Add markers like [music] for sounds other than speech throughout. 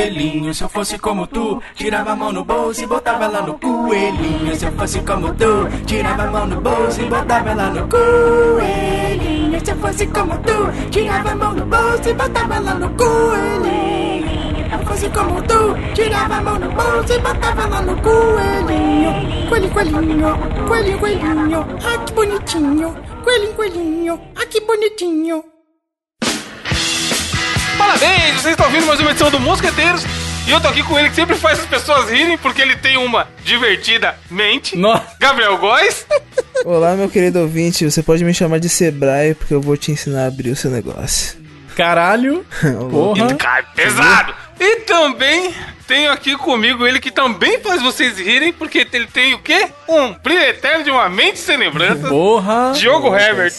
coelhinho. Se eu fosse como tu, tirava a mão no bolso e botava ela no coelhinho. Se eu fosse como tu, tirava a mão no bolso e botava ela no coelhinho. Se eu fosse como tu, tirava a mão no bolso e botava ela no coelhinho. Se eu fosse como tu, tirava a mão no bolso e botava ela no coelhinho. Coelhinho, coelhinho, coelhinho, coelhinho. Ah, que bonitinho. Coelhinho, coelhinho. Ah, que bonitinho. Parabéns, vocês estão ouvindo mais uma edição do Mosqueteiros. E eu tô aqui com ele que sempre faz as pessoas rirem porque ele tem uma divertida mente. Nossa. Gabriel Góes. Olá, meu querido ouvinte. Você pode me chamar de Sebrae porque eu vou te ensinar a abrir o seu negócio. Caralho. [laughs] Porra. Cai pesado. E também tenho aqui comigo ele que também faz vocês rirem porque ele tem o quê? Um brilho eterno de uma mente sem lembrança. Porra. Diogo Herbert.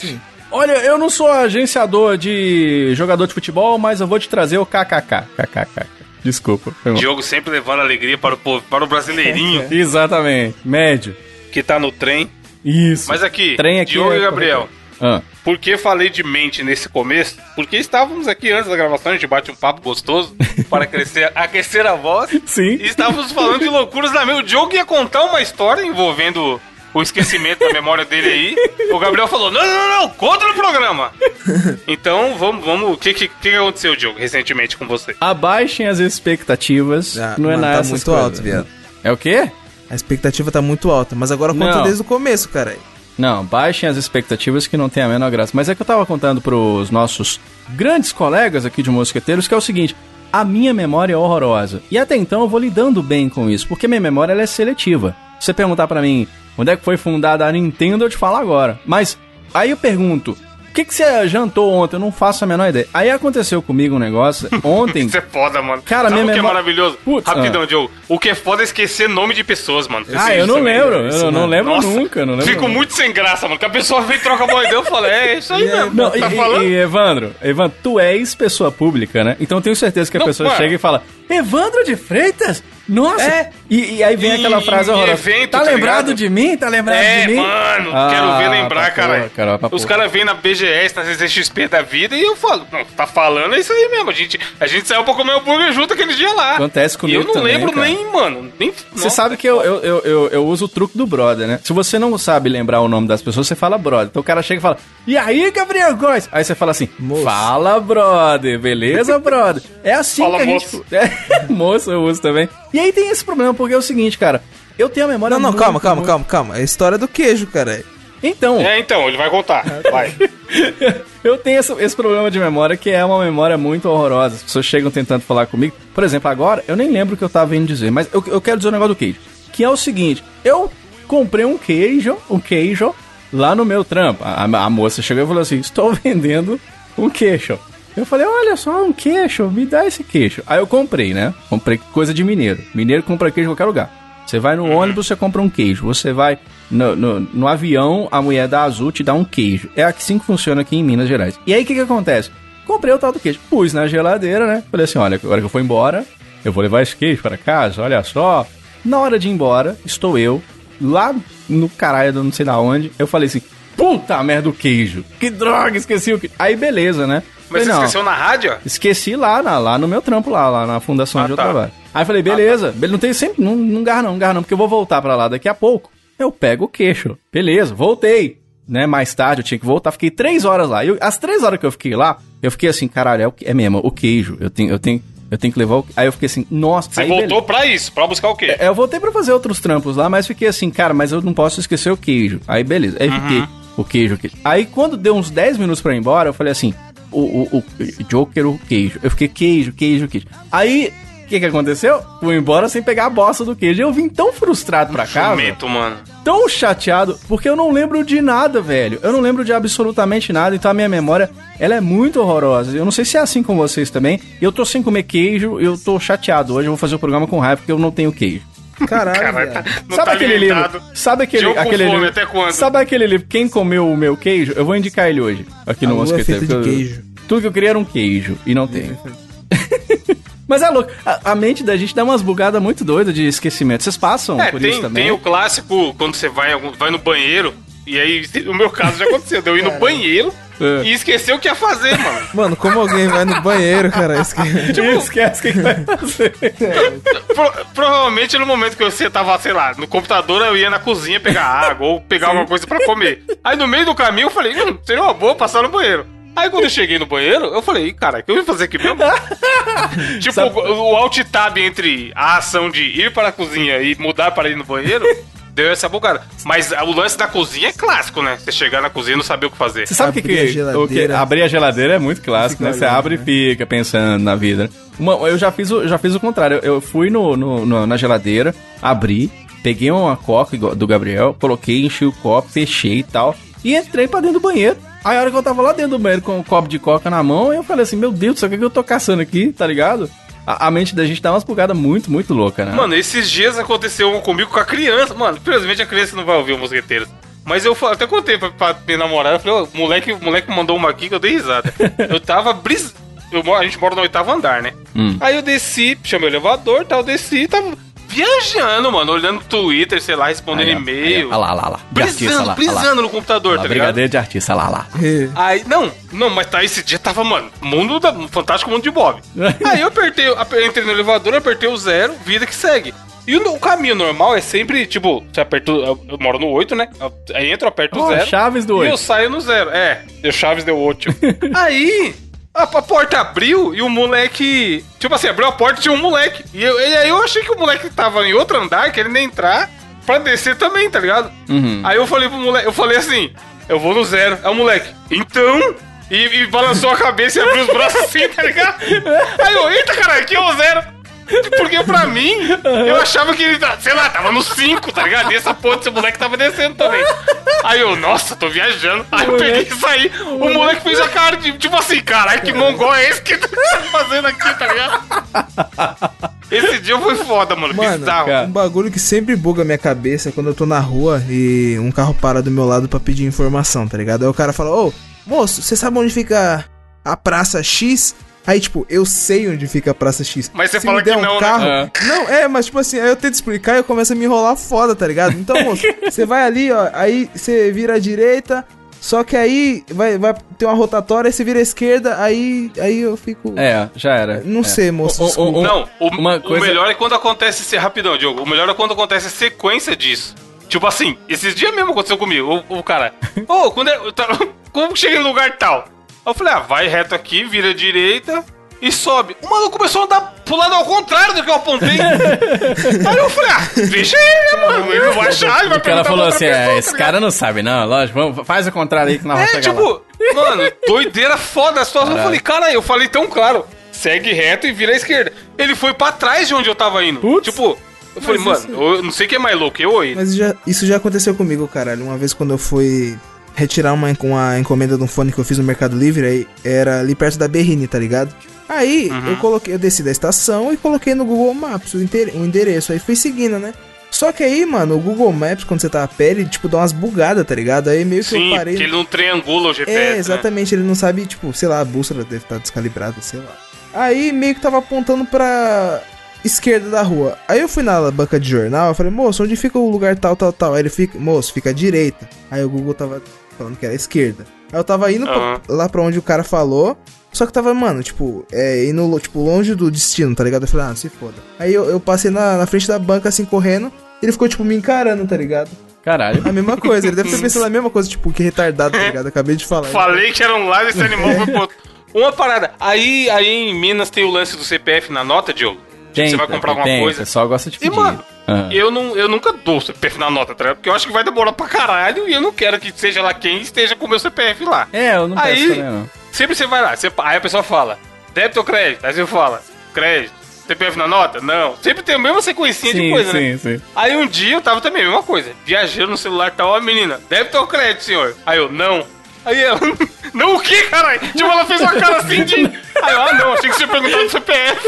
Olha, eu não sou agenciador de jogador de futebol, mas eu vou te trazer o KKK. KKK. Desculpa. Diogo sempre levando alegria para o povo, para o brasileirinho [laughs] Exatamente. Médio. que tá no trem. Isso. Mas aqui, Trem aqui Diogo é e Gabriel. Ah. Por que falei de mente nesse começo? Porque estávamos aqui antes da gravação, a gente bate um papo gostoso [laughs] para crescer, aquecer a voz. Sim. E estávamos falando de loucuras da mente. O Diogo ia contar uma história envolvendo o esquecimento da memória dele aí. O Gabriel falou: não, não, não, conta no programa. [laughs] Então, vamos, vamos. O que, que, que aconteceu, Diogo, recentemente com você? Abaixem as expectativas. Ah, não é mano, nada. tá muito coisas. alto, viado. É o quê? A expectativa tá muito alta, mas agora conta Não. desde o começo, cara. Não, baixem as expectativas que não tem a menor graça. Mas é que eu tava contando pros nossos grandes colegas aqui de Mosqueteiros que é o seguinte: a minha memória é horrorosa. E até então eu vou lidando bem com isso, porque minha memória ela é seletiva. Se você perguntar pra mim onde é que foi fundada a Nintendo, eu te falo agora. Mas aí eu pergunto. O que, que você jantou ontem? Eu não faço a menor ideia. Aí aconteceu comigo um negócio ontem. [laughs] Isso é foda, mano. Cara, Sabe minha o que é maravilhoso? Putz, Rapidão, ah. Diogo. O que é foda é esquecer nome de pessoas, mano. ah, eu não lembro. isso, Eu não lembro Nossa, nunca. Não lembro Fico nunca. muito sem graça, mano. Que a pessoa vem e troca a bola e eu falo, é isso aí mesmo. Não, tá e, falando? e, e, Evandro, Evandro, tu és pessoa pública, né? Então eu tenho certeza que a Não, pessoa mano. chega e fala, Evandro de Freitas? Nossa! É. E, e aí vem Em- aquela frase horrorosa. evento, tá, tá lembrado ligado? de mim? Tá lembrado É, de mim? mano, Ah, quero ver lembrar, cara. porra, cara, Os caras vêm na BGS, na CCXP da vida, e eu falo, não, tá falando é isso aí mesmo. A gente, a gente saiu pra comer hambúrguer junto aquele dia lá. Acontece comigo E eu não também, lembro cara. nem, mano, nem... Você sabe que eu, eu, eu, eu, eu uso o truque do brother, né? Se você não sabe lembrar o nome das pessoas, você fala brother. Então o cara chega e fala, e aí, Gabriel Góes? Aí você fala assim, Moço. fala brother, beleza, brother? É assim Fala, que a moço. gente... [laughs] É, moço eu uso também. E aí tem esse problema, porque é o seguinte, cara, eu tenho a memória Não, não, muito, calma, calma, muito- calma, calma. É a história do queijo, cara. Então, É, então, ele vai contar. Vai. [laughs] eu tenho esse, esse problema de memória que é uma memória muito horrorosa. As pessoas chegam tentando falar comigo. Por exemplo, agora, eu nem lembro o que eu tava indo dizer, mas eu, eu quero dizer o negócio do queijo. Que é o seguinte, eu comprei um queijo, um queijo, lá no meu trampo. A, a moça chegou e falou assim, estou [laughs] vendendo um queijo. Eu falei, olha só, um queijo, me dá esse queijo. Aí eu comprei, né? Comprei coisa de mineiro. Mineiro compra queijo em qualquer lugar. Você vai no ônibus, você compra um queijo. Você vai no, no, no avião, a mulher da Azul te dá um queijo. É assim que funciona aqui em Minas Gerais. E aí o que, que acontece? Comprei o tal do queijo, pus na geladeira, né? Falei assim: olha, agora que eu for embora, eu vou levar esse queijo para casa, olha só. Na hora de ir embora, estou eu, lá no caralho, do não sei da onde. Eu falei assim: puta merda, o queijo. Que droga, esqueci o queijo. Aí beleza, né? Mas Falei, você "Não." esqueceu na rádio? Esqueci lá, na- lá no meu trampo, lá, lá na fundação Ah, onde eu tá. trabalho. Aí falei, beleza, be- não tem sempre, não, não garra não, não garra não, porque eu vou voltar pra lá daqui a pouco. Eu pego o queixo. Beleza, voltei. Né, mais tarde eu tinha que voltar, fiquei três horas lá. Eu, as três horas que eu fiquei lá, eu fiquei assim, caralho, é, o é mesmo, o queijo. Eu tenho, eu tenho, eu tenho que levar o. Aí eu fiquei assim, nossa, Você aí voltou beleza. pra isso, pra buscar o quê? É, Eu voltei pra fazer outros trampos lá, mas fiquei assim, cara, mas eu não posso esquecer o queijo. Aí beleza, aí fiquei o queijo aqui. Aí quando deu uns 10 minutos pra ir embora, eu falei assim, o, o, o Joker, o queijo. Eu fiquei queijo, queijo, queijo. Aí, o que que aconteceu? Fui embora sem pegar a bosta do queijo. Eu vim tão frustrado pra casa, Jumento, mano. tão chateado, porque eu não lembro de nada, velho. Eu não lembro de absolutamente nada, então a minha memória, ela é muito horrorosa. Eu não sei se é assim com vocês também. Eu tô sem comer queijo, eu tô chateado. Hoje eu vou fazer o programa com raiva porque eu não tenho queijo. Caralho, Caralho, tá- sabe tá aquele livro? Sabe aquele, aquele fome, livro? até quando? Sabe aquele livro? Quem comeu o meu queijo? Eu vou indicar ele hoje, aqui no A é feita de porque eu- queijo. Tudo que eu queria era um queijo, e não tem. [laughs] Mas é louco, a, a mente da gente dá umas bugadas muito doidas de esquecimento. Vocês passam É, por isso tem, também? tem o clássico quando você vai, vai no banheiro, e aí, no meu caso já aconteceu, eu ir no banheiro, É. e esqueceu o que ia fazer, mano. [laughs] Mano, como alguém vai no banheiro, cara? Que... [laughs] Tipo, esquece o que, vai fazer. Pro- provavelmente no momento que você tava, sei lá, no computador, eu ia na cozinha pegar água ou pegar alguma coisa pra comer. Aí no meio do caminho eu falei, hum, seria uma boa passar no banheiro. Aí quando eu cheguei no banheiro, eu falei, "Ih, cara, o que eu vim fazer aqui mesmo? [laughs] tipo, Sabe- o, o alt tab entre a ação de ir para a cozinha e mudar para ir no banheiro, deu essa bugada. Mas o lance da cozinha é clássico, né? Você chegar na cozinha e não saber o que fazer. Você sabe o que, Abrir a que, o que abrir a geladeira é muito clássico, né? Você abre né? e fica pensando na vida. Uma- eu já fiz o, já fiz o contrário. Eu, fui no, no- no- na geladeira, abri, peguei uma coca do Gabriel, coloquei, enchi o copo, fechei e tal, e entrei pra dentro do banheiro. Aí a hora que eu tava lá dentro do banheiro com o copo de coca na mão, eu falei assim, meu Deus o que, que eu tô caçando aqui, tá ligado? A, a mente da gente dá umas bugadas muito, muito louca, né? Mano, esses dias aconteceu comigo com a criança. Mano, infelizmente a criança não vai ouvir o Mosqueteiros. Mas eu até contei pra, pra minha namorada, eu falei, ó, moleque, o moleque mandou uma aqui que eu dei risada. [laughs] Eu tava bris... eu a gente mora no oitavo andar, né? Hum. Aí eu desci, chamei o elevador, tal, eu desci, tava viajando, mano, olhando no Twitter, sei lá, respondendo Aí, e-mail. Olha lá, olha lá, lá. Brisando, lá, lá. brisando no computador, Olha tá lá, ligado? Brigadeiro de artista, olha lá, lá. Aí, não, não, mas tá, esse dia tava, mano, mundo da, fantástico mundo de Bob. [laughs] Aí eu apertei, aper- entrei no elevador, apertei o zero, vida que segue. E o, o caminho normal é sempre, tipo, você aperta, o- eu, eu moro no 8, né? Aí entra, eu aperto o Ó, zero. Chaves do E eu 8. saio no zero. É, deu Chaves, deu 8. [laughs] aí, a, a porta abriu e o moleque. Tipo assim, abriu a porta e tinha um moleque. E, eu, e aí eu achei que o moleque tava em outro andar, querendo entrar pra descer também, tá ligado? Uhum. Aí eu falei pro moleque, eu falei assim, eu vou no zero. Aí o moleque, então. E, e balançou a cabeça e abriu os braços assim, tá ligado? [laughs] Aí eu, eita caralho, aqui é o zero. Porque pra mim, eu achava que ele, tá- sei lá, tava no 5, tá ligado? E essa porra desse moleque tava descendo também. Aí eu, nossa, tô viajando. Aí eu peguei e saí. O moleque fez a cara de, tipo assim, caralho, que mongol é esse que tá fazendo aqui, tá ligado? Esse dia foi foda, mano. Mano, bizarro. cara. Um bagulho que sempre buga a minha cabeça é quando eu tô na rua e um carro para do meu lado pra pedir informação, tá ligado? Aí o cara fala, ô, moço, você sabe onde fica a Praça X? Aí, tipo, eu sei onde fica a Praça X. Mas você Se fala me der que um não, né? carro... É. Não, é, mas tipo assim, aí eu tento explicar e eu começo a me enrolar foda, tá ligado? Então, [laughs] moço, você vai ali, ó, aí você vira à direita, só que aí vai, vai ter uma rotatória, aí você vira à esquerda, aí, aí eu fico... É, já era. Não É. sei, moço, O- o- o- Não, o, uma o coisa- melhor é quando acontece rapidão, Diogo. O melhor é quando acontece a sequência disso. Tipo assim, esses dias mesmo aconteceu comigo. O, o cara, [laughs] ô, quando é. tá- [laughs] como chega em lugar tal? Aí eu falei, ah, vai reto aqui, vira à direita e sobe. O maluco começou a andar pro lado ao contrário do que eu apontei. [laughs] Aí eu falei, ah, deixa ele, né, mano? Ele vai achar, ele vai O cara falou pra assim: é, pessoa, esse tá cara não sabe, não. Lógico, vamos, faz o contrário aí que nós vamos é, chegar lá. tipo, mano, doideira foda a situação. Eu falei, cara, eu falei tão claro. Segue reto e vira à esquerda. Ele foi pra trás de onde eu tava indo. Putz. Tipo, eu falei, Mas mano, eu não sei quem é mais louco, eu ou ele. Mas já- isso já aconteceu comigo, caralho. Uma vez quando eu fui retirar uma, uma encomenda de um fone que eu fiz no Mercado Livre, aí era ali perto da Berrine, tá ligado? Aí eu coloquei, eu desci da estação e coloquei no Google Maps o, o endereço, aí fui seguindo, né? Só que aí, mano, o Google Maps, quando você tá a pé, ele, tipo, dá umas bugadas, tá ligado? Aí meio que Sim, eu parei. porque ele não triangula o GPS. É, né? exatamente, ele não sabe, tipo, sei lá, a bússola deve estar descalibrada, sei lá. Aí meio que tava apontando pra esquerda da rua. Aí eu fui na banca de jornal, eu falei, moço, onde fica o lugar tal, tal, tal? Aí ele fica, moço, fica à direita. Aí o Google tava falando que era esquerda. Aí eu tava indo pra- Aham. lá pra onde o cara falou. Só que tava, mano, tipo, é, indo, tipo, longe do destino, tá ligado? Eu falei, ah, se foda. Aí eu, eu passei na, na frente da banca, assim, correndo. Ele ficou, tipo, me encarando, tá ligado? Caralho. A mesma coisa, ele deve ter pensado a mesma coisa, tipo, que retardado, tá ligado? Acabei de falar. Falei que era um lado, esse [laughs] animal foi pro outro. Uma parada. Aí, aí em Minas tem o lance do CPF na nota, Diogo. Tipo, você vai comprar alguma tem, coisa. Pessoal gosta de E, pedir. mano, Ah. eu, não, eu nunca dou o CPF na nota, tá? Porque eu acho que vai demorar pra caralho e eu não quero que seja lá quem esteja com o meu CPF lá. É, eu não peço Aí, também, não. sempre você vai lá, você- aí a pessoa fala, débito ou crédito? Aí você fala, crédito. CPF na nota? Não. Sempre tem a mesma sequência de Sim, coisa, sim, né? sim. Aí um dia eu tava também, a mesma coisa. Viajando no celular e tal, a menina, débito ou crédito, senhor? Aí eu, não. Aí ela, [laughs] não o quê, caralho? Tipo, ela fez uma cara assim de. [laughs] Aí eu, ah, não, achei que você ia perguntar do CPF.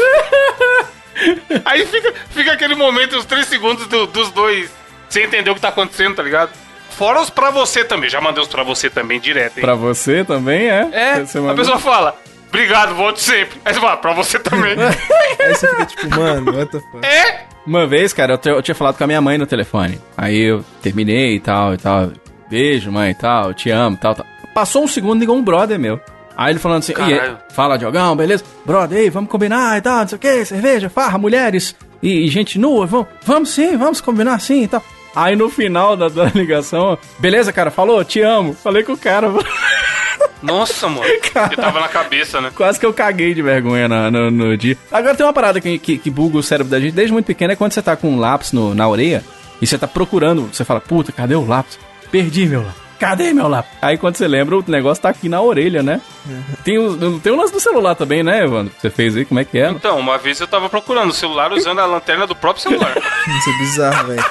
[laughs] Aí fica, fica aquele momento, os três segundos do- dos dois, sem entender o que tá acontecendo, tá ligado? Fora os pra você também, já mandei os pra você também direto, hein? Pra você também, é? É, Você a pessoa fala, obrigado, volte sempre. Aí você fala, pra você também. [laughs] Aí você fica tipo, mano, what the fuck? é? Uma vez, cara, eu, eu tinha falado com a minha mãe no telefone. Aí eu terminei e tal e tal. Beijo, mãe e tal, te amo e tal, tal. Passou um segundo, ligou um brother meu. Aí ele falando assim, Caralho. fala Diogão, beleza? Brother, aí, vamos combinar e tal, não sei o que, cerveja, farra, mulheres e, e gente nua, vamos, vamos sim, vamos combinar sim e tal. Aí no final da, da ligação, beleza, cara, falou, te amo. Falei com o cara, Nossa, mano. [laughs] Porque tava na cabeça, né? quase que eu caguei de vergonha na- no, no dia. Agora tem uma parada que, que, que buga o cérebro da gente desde muito pequeno, é quando você tá com um lápis no- na orelha e você tá procurando, você fala, puta, cadê o lápis? Perdi meu lápis. Cadê meu lápis? Aí quando você lembra, o negócio tá aqui na orelha, né? Tem o, tem o lance do celular também, né, Evandro? Você fez aí, como é que é? Então, uma vez eu tava procurando o celular usando a lanterna do próprio celular. [laughs] Isso é bizarro, velho.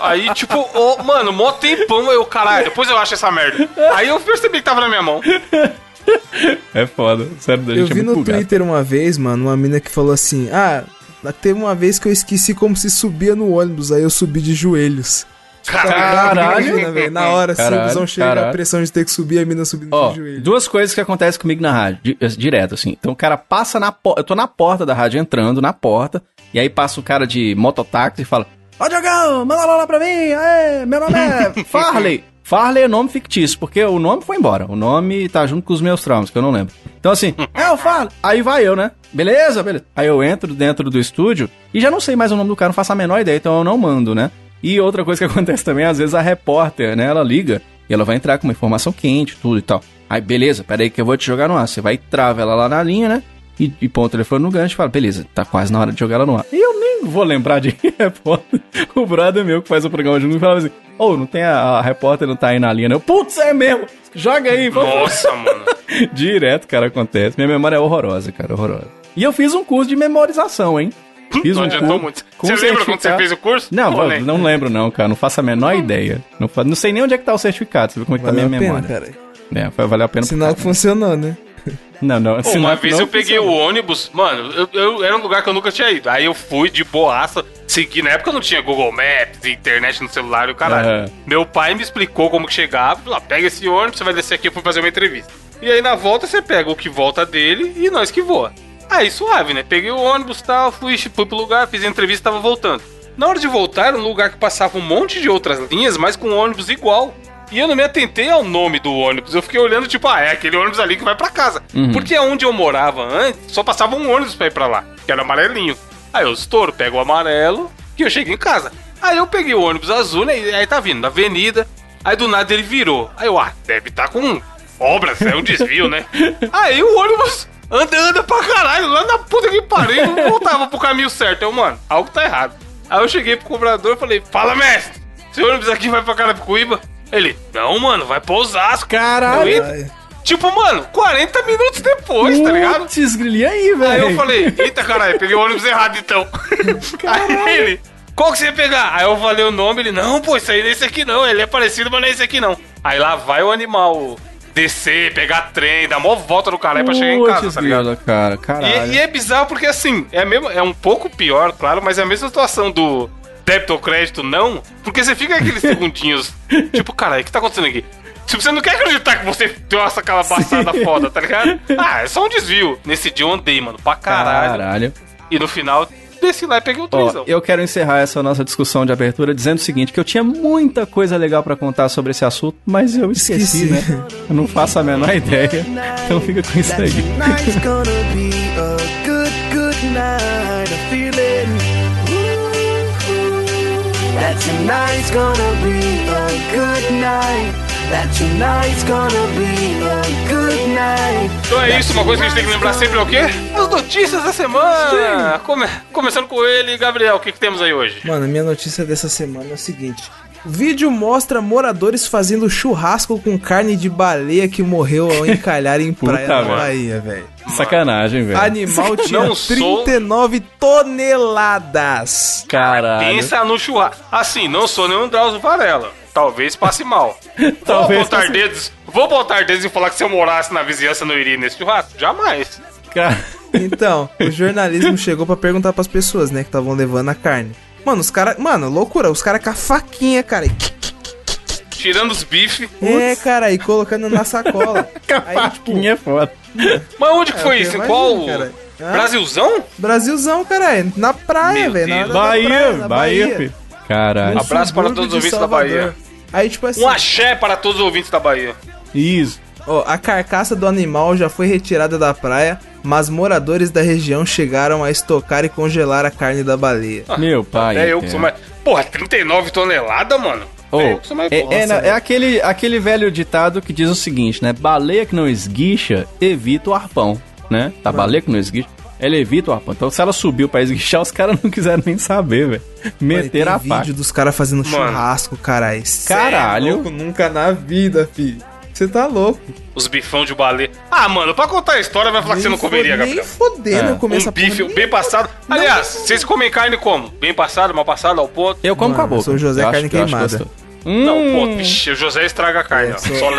Aí, tipo, ô, mano, mó tempão eu, caralho, depois eu acho essa merda. Aí eu percebi que tava na minha mão. É foda, o cérebro da Eu gente é vi muito no bugado. Twitter uma vez, mano, uma mina que falou assim: Ah, teve uma vez que eu esqueci como se subia no ônibus, aí eu subi de joelhos. Caralho. Imagina, na hora, se o Caralho, busão chega, caralho. a pressão de ter que subir, a mina subindo Ó, de joelhos. duas coisas que acontecem comigo na rádio, di- direto, assim. Então o cara passa na porta, eu tô na porta da rádio entrando, na porta, e aí passa o cara de mototáxi e fala: Ó, Diogão, manda lá, lá pra mim, aê, meu nome é [laughs] Farley. Farley é nome fictício, porque o nome foi embora. O nome tá junto com os meus traumas, que eu não lembro. Então assim, [laughs] é o Farley. Aí vai eu, né? Beleza, beleza. Aí eu entro dentro do estúdio e já não sei mais o nome do cara, não faço a menor ideia, então eu não mando, né? E outra coisa que [laughs] acontece também, às vezes a repórter, né, ela liga e ela vai entrar com uma informação quente, tudo e tal. Aí, beleza, peraí que eu vou te jogar no ar. Você vai e trava ela lá na linha, né? E, e põe o telefone no gancho e fala, beleza, tá quase na hora de jogar ela no ar. E eu nem vou lembrar de [laughs] repórter. O brother meu que faz o programa junto me falava assim, ô, não tem a, a repórter não tá aí na linha, né? Putz, é mesmo! Joga aí, vamos. Nossa, [laughs] mano. Direto, cara, acontece. Minha memória é horrorosa, cara, horrorosa. E eu fiz um curso de memorização, hein? Fiz Não um adiantou curso muito. com Você lembra quando você fez o curso? Não, eu nem? não lembro não, cara. Não faço a menor ideia. Não, fa- não sei nem onde é que tá o certificado. Você vê como é que Valeu tá a a minha pena, memória. cara. É, foi, valeu a pena. Sinal que funcionou, né? Não, não. Pô, uma vez eu peguei o ônibus, mano, eu, eu- era um lugar que eu nunca tinha ido. Aí eu fui de boaça, segui. Na época não tinha Google Maps, internet no celular e o caralho. Aham. Meu pai me explicou como que chegava. Falou, ah, pega esse ônibus, você vai descer aqui, eu fui fazer uma entrevista. E aí na volta você pega o que volta dele e nós que voa. Aí suave, né? Peguei o ônibus e tal, fui, fui pro lugar, fiz a entrevista e tava voltando. Na hora de voltar, era um lugar que passava um monte de outras linhas, mas com um ônibus igual. E eu não me atentei ao nome do ônibus. Eu fiquei olhando, tipo, ah, é aquele ônibus ali que vai pra casa. Porque onde eu morava antes, só passava um ônibus pra ir pra lá, que era amarelinho. Aí eu estouro, pego o amarelo e eu chego em casa. Aí eu peguei o ônibus azul, né? Aí tá vindo, na avenida. Aí do nada ele virou. Aí eu, ah, deve tá com obras, é um desvio, né? [laughs] Aí o ônibus anda, anda pra caralho, lá na puta que pariu, não voltava pro caminho certo. Eu, mano, algo tá errado. Aí eu cheguei pro cobrador e falei, fala, mestre, esse ônibus aqui vai pra Carapicuíba? Ele, não, mano, vai pra Osasco. Caralho. Tipo, mano, 40 minutos depois, tá ligado? Putz, grili aí, Aí velho. eu falei, eita caralho, peguei o ônibus errado então. Aí ele, qual que você ia pegar? Aí eu falei o nome, ele, não, pô, isso aí não é esse aqui não, ele é parecido, mas não é esse aqui não. Aí lá vai o animal descer, pegar trem, dar mó volta no caralho pra chegar em casa, tá ligado? cara, caralho. E, e é bizarro porque assim, é, mesmo, é um pouco pior, claro, mas é a mesma situação do débito ou crédito não, porque você fica aqueles [laughs] segundinhos, tipo, caralho, o que tá acontecendo aqui? Tipo, você não quer acreditar que você deu essa calabaçada foda, tá ligado? Ah, é só um desvio. Nesse dia eu andei, mano, pra caralho. Caralho. E no final, desci lá e peguei o trenzão. eu quero encerrar essa nossa discussão de abertura dizendo o seguinte, que eu tinha muita coisa legal pra contar sobre esse assunto, mas eu esqueci, Esqueci. né? Eu não faço a menor ideia. Então fica com isso aí. That tonight's gonna be a good night. That tonight's gonna be a good night. Então é isso, uma coisa que a gente tem que lembrar sempre é o quê? As notícias da semana! Come- começando com ele, Gabriel, o que, que temos aí hoje? Mano, a minha notícia dessa semana é o seguinte. O vídeo mostra moradores fazendo churrasco com carne de baleia que morreu ao encalhar em [laughs] Puta, praia na velho. Bahia, velho. Sacanagem, velho. Animal [laughs] tinha Não sou- 39 toneladas. Caralho. Pensa no churrasco. Assim, não sou nenhum Drauzio Varela. Talvez passe mal. [laughs] Talvez vou botar passe- dedos. Vou botar dedos e falar que se eu morasse na vizinhança não iria nesse churrasco? Jamais. Cara... [laughs] Então, o jornalismo chegou pra perguntar pras pessoas, né, que estavam levando a carne. Mano, os caras. Mano, loucura, os caras com a faquinha, cara. Tirando os bifes. É, cara, e colocando na sacola. [laughs] Aí, tipo, Faquinha é foda. Mas onde que É, foi isso? Em imagino, qual? cara. Brasilzão? Brasilzão, caralho. Na praia, velho. Bahia, praia, na Bahia, filho. Caralho. Abraço para todos os ouvintes da. Bahia. Aí, tipo assim. Um axé para todos os ouvintes da Bahia. Isso. Ó, a carcaça do animal já foi retirada da praia, mas moradores da região chegaram a estocar e congelar a carne da baleia. Meu pai. É eu que sou mais. Porra, 39 toneladas, mano? Ô, é eu que sou mais. é, Nossa, é é aquele, aquele velho ditado que diz o seguinte, né? Baleia que não esguicha, evita o arpão, né? A baleia que não esguicha, ela evita o arpão. Então, se ela subiu pra esguichar, os caras não quiseram nem saber, velho. Meter a faca. vídeo dos caras fazendo Mano. churrasco, caralho. Cê é Caralho. louco, nunca na vida, fi. Você tá louco. Os bifão de baleia. Ah, mano, pra contar a história vai falar que você não Nem comeria, Gabriel. Nem fodendo É. eu comer essa Um bife bem passado. Não, Aliás, não. vocês comem carne como? Bem passado, mal passado, ao ponto? Eu como Mano, com a boca. eu sou José Eu Carne acho Queimada. gostoso. Não, Hum, ponto. Vixe, o José estraga a carne, É, ó. sou- Só.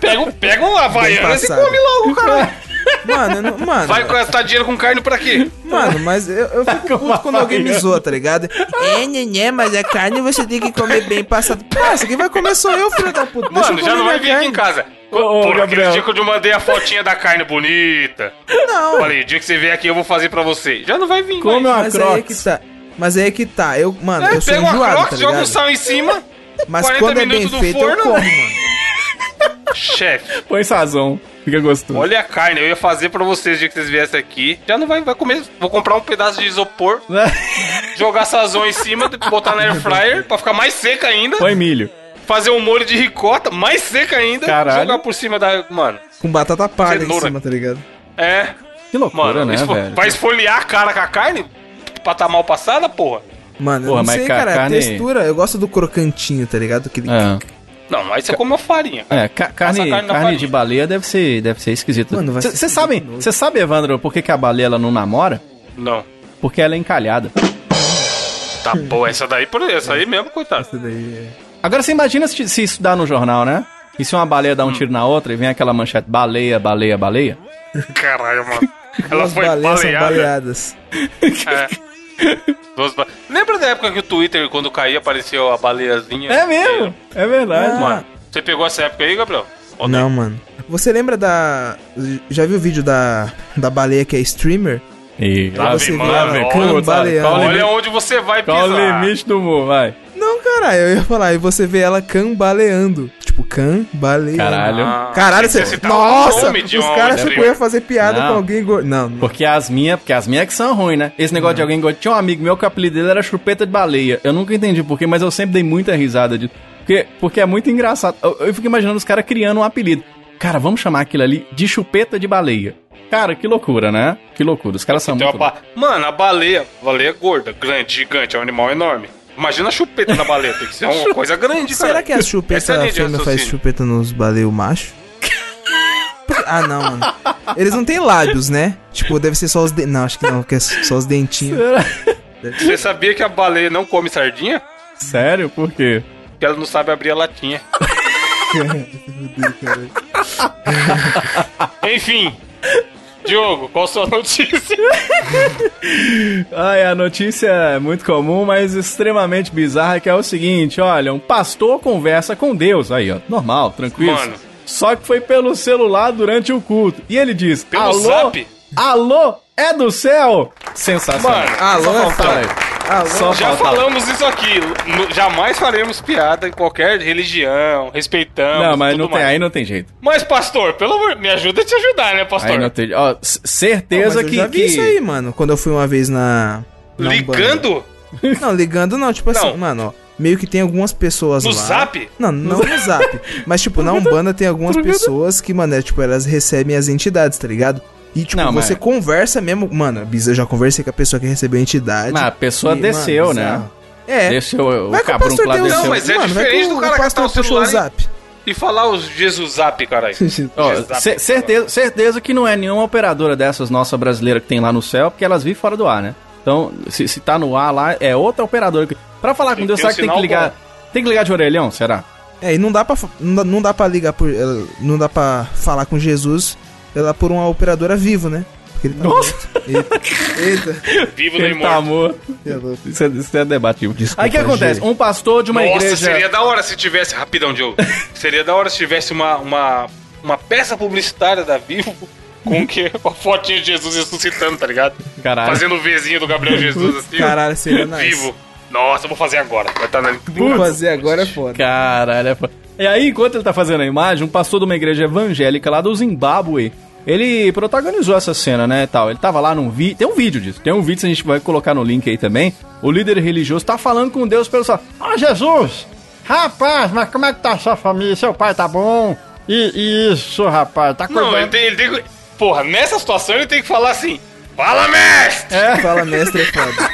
Pega, um- pega um Havaianas e come logo, cara. [laughs] Mano, eu não- mano, Vai gastar dinheiro com carne pra quê? mano, mas eu, eu fico [laughs] puto quando alguém me zoa, tá ligado? É, nenê, mas a carne você tem que comer bem passado. Nossa, quem vai comer sou eu, filho da puta. Mano, já não vai vir aqui em casa. Ô, ô, Por aquele dia que eu te mandei a fotinha da carne bonita. Não, Falei, o dia que você vier aqui eu vou fazer pra você. Já não vai vir, Come mais. uma mas aí é que crocs. tá. Mas aí é que tá. Eu, mano, É, eu sou pega uma enjoado, crocs, tá joga um ligado? sal em cima. Mas 40 quando é bem feito, forno, eu como, né? mano. [laughs] Chefe, Põe sazão. Fica gostoso. olha a carne. Eu ia fazer pra vocês o dia que vocês viessem aqui. Já não vai, vai comer. Vou comprar um pedaço de isopor, jogar sazão em cima, botar na air fryer pra ficar mais seca ainda. Põe milho. Fazer um molho de ricota, mais seca ainda. Caralho. Jogar por cima da. Mano, Com batata palha em Cenoura. cima, tá ligado? é. Que loucura, Mano, né, esfo- velho? vai esfoliar a cara com a carne? Pra tá mal passada, porra? Mano, eu Porra, não mas sei, ca- cara. carne- A textura, eu gosto do crocantinho, tá ligado? Aquele... É. Não, aí você come a farinha. É, ca- carne, carne carne, de baleia deve ser, deve ser esquisito. Você sabe, você sabe, Evandro, por que, que a baleia ela não namora? Não. Porque ela é encalhada. Tá, pô, essa daí, por essa aí mesmo, coitado. Isso daí é... Agora você imagina se, se isso dá no jornal, né? E se uma baleia dá um tiro na outra e vem aquela manchete baleia, baleia, baleia? Caralho, mano. [laughs] Ela As foi baleias baleada. baleadas. É. [laughs] Duas ba- Lembra da época que o Twitter, quando caía, apareceu a baleiazinha? É mesmo, é verdade. Ah. Mano, você pegou essa época aí, Gabriel? Ou Não, mano. Você lembra da... Já viu o vídeo da, da baleia que é streamer? E Lá vem, mano. Olha, Olha onde você vai pisar. qual o limite do humor, vai. Não, caralho, eu ia falar. E você vê ela cambaleando. Tipo, cambaleando. Caralho. Ah, Caralho, você Nossa, os caras streamer. tipo, iam fazer piada Não. com alguém... go- Não, não. Porque as minhas, porque as minhas que são ruins, né? Esse negócio de alguém gordo. Tinha um amigo meu que o apelido dele era chupeta de baleia. Eu nunca entendi porquê, mas eu sempre dei muita risada de. Porque, porque é muito engraçado. Eu, eu fico imaginando os caras criando um apelido. Cara, vamos chamar aquilo ali de chupeta de baleia. Cara, que loucura, né? Que loucura. Os caras são muito. ba- Mano, a baleia, a baleia é gorda, grande, gigante, é um animal enorme. Imagina a chupeta da baleia, tem que ser uma coisa grande, cara. Será que a Essa chupeta é a fêmea faz chupeta nos baleios macho? Ah, não, mano. Eles não têm lábios, né? Tipo, deve ser só os dentes. Não, acho que não, porque é só os dentinhos. Você sabia que a baleia não come sardinha? Sério? Por quê? Porque ela não sabe abrir a latinha. [laughs] Enfim. Diogo, qual sua notícia? [laughs] Ai, a notícia é muito comum, mas extremamente bizarra, que é o seguinte, olha, um pastor conversa com Deus, aí ó, normal, tranquilo. Mano. Só que foi pelo celular durante o culto. E ele diz, Pelo alô, zap? alô, é do céu? Sensacional. Mano, Alô, é Só Já faltava. falamos isso aqui. no- jamais faremos piada em qualquer religião. Respeitamos. Não, mas tudo não tem, mais. aí não tem jeito. Mas, pastor, pelo amor, me ajuda a te ajudar, né, pastor? Aí não tem, ó, certeza mas eu que, já vi que- isso aí, mano. Quando eu fui uma vez na. na Ligando Umbanda. Não, ligando não. Tipo assim, Não. mano, ó. Meio que tem algumas pessoas no lá. zap? Não, não no zap. Mas, tipo, na Umbanda tem algumas pessoas que, mano, é, tipo, elas recebem as entidades, tá ligado? E, tipo, Não, você mas- conversa mesmo. Mano, eu já conversei com a pessoa que recebeu a entidade. Mas a pessoa E, desceu, mano, né? É. Desceu, o Vai que o cabrunco pastor lá desceu. Não, mas é Mano, que diferente o- do cara gastar pastor o celular o zap. E falar os Jesus Zap, caralho. [laughs] Zap. certeza, certeza que não é nenhuma operadora dessas nossa brasileira que tem lá no céu, porque elas vivem fora do ar, né? Então, se, se tá no ar lá, é outra operadora. que- Pra falar com Deus, que será que tem que ligar? Tem que ligar de orelhão, será? É, e não dá pra, não dá, não dá pra ligar por. eh, Não dá pra falar com Jesus ela por uma operadora vivo, né? Porque ele tá Nossa! morto. Eita. Eita. [laughs] Vivo nem tá morto. morto. É. Isso é, isso é debatível. Desculpa, Aí o que acontece? Um pastor de uma Nossa, igreja. seria da hora se tivesse. Rapidão, Diogo. [laughs] seria da hora se tivesse uma, uma, uma peça publicitária da Vivo com, que, [laughs] com a fotinha de Jesus ressuscitando, tá ligado? Caralho. Fazendo o Vzinho do Gabriel Jesus assim. Caralho, seria nice. Vivo. Nossa, eu vou fazer agora. Vai estar na. Vou fazer agora é foda. Caralho, é fo- E aí, enquanto ele tá fazendo a imagem, um pastor de uma igreja evangélica lá do Zimbábue, ele protagonizou essa cena, né, tal. Ele tava lá num vídeo, tem um vídeo disso, tem um vídeo que a gente vai colocar no link aí também. O líder religioso tá falando com Deus pelo só, ah, Jesus, rapaz, mas como é que tá sua família? Seu pai tá bom? E, isso, rapaz, tá cuidando... Não, ele tem, ele tem que... Porra, nessa situação ele tem que falar assim... Fala, mestre! É. Fala, mestre, é foda.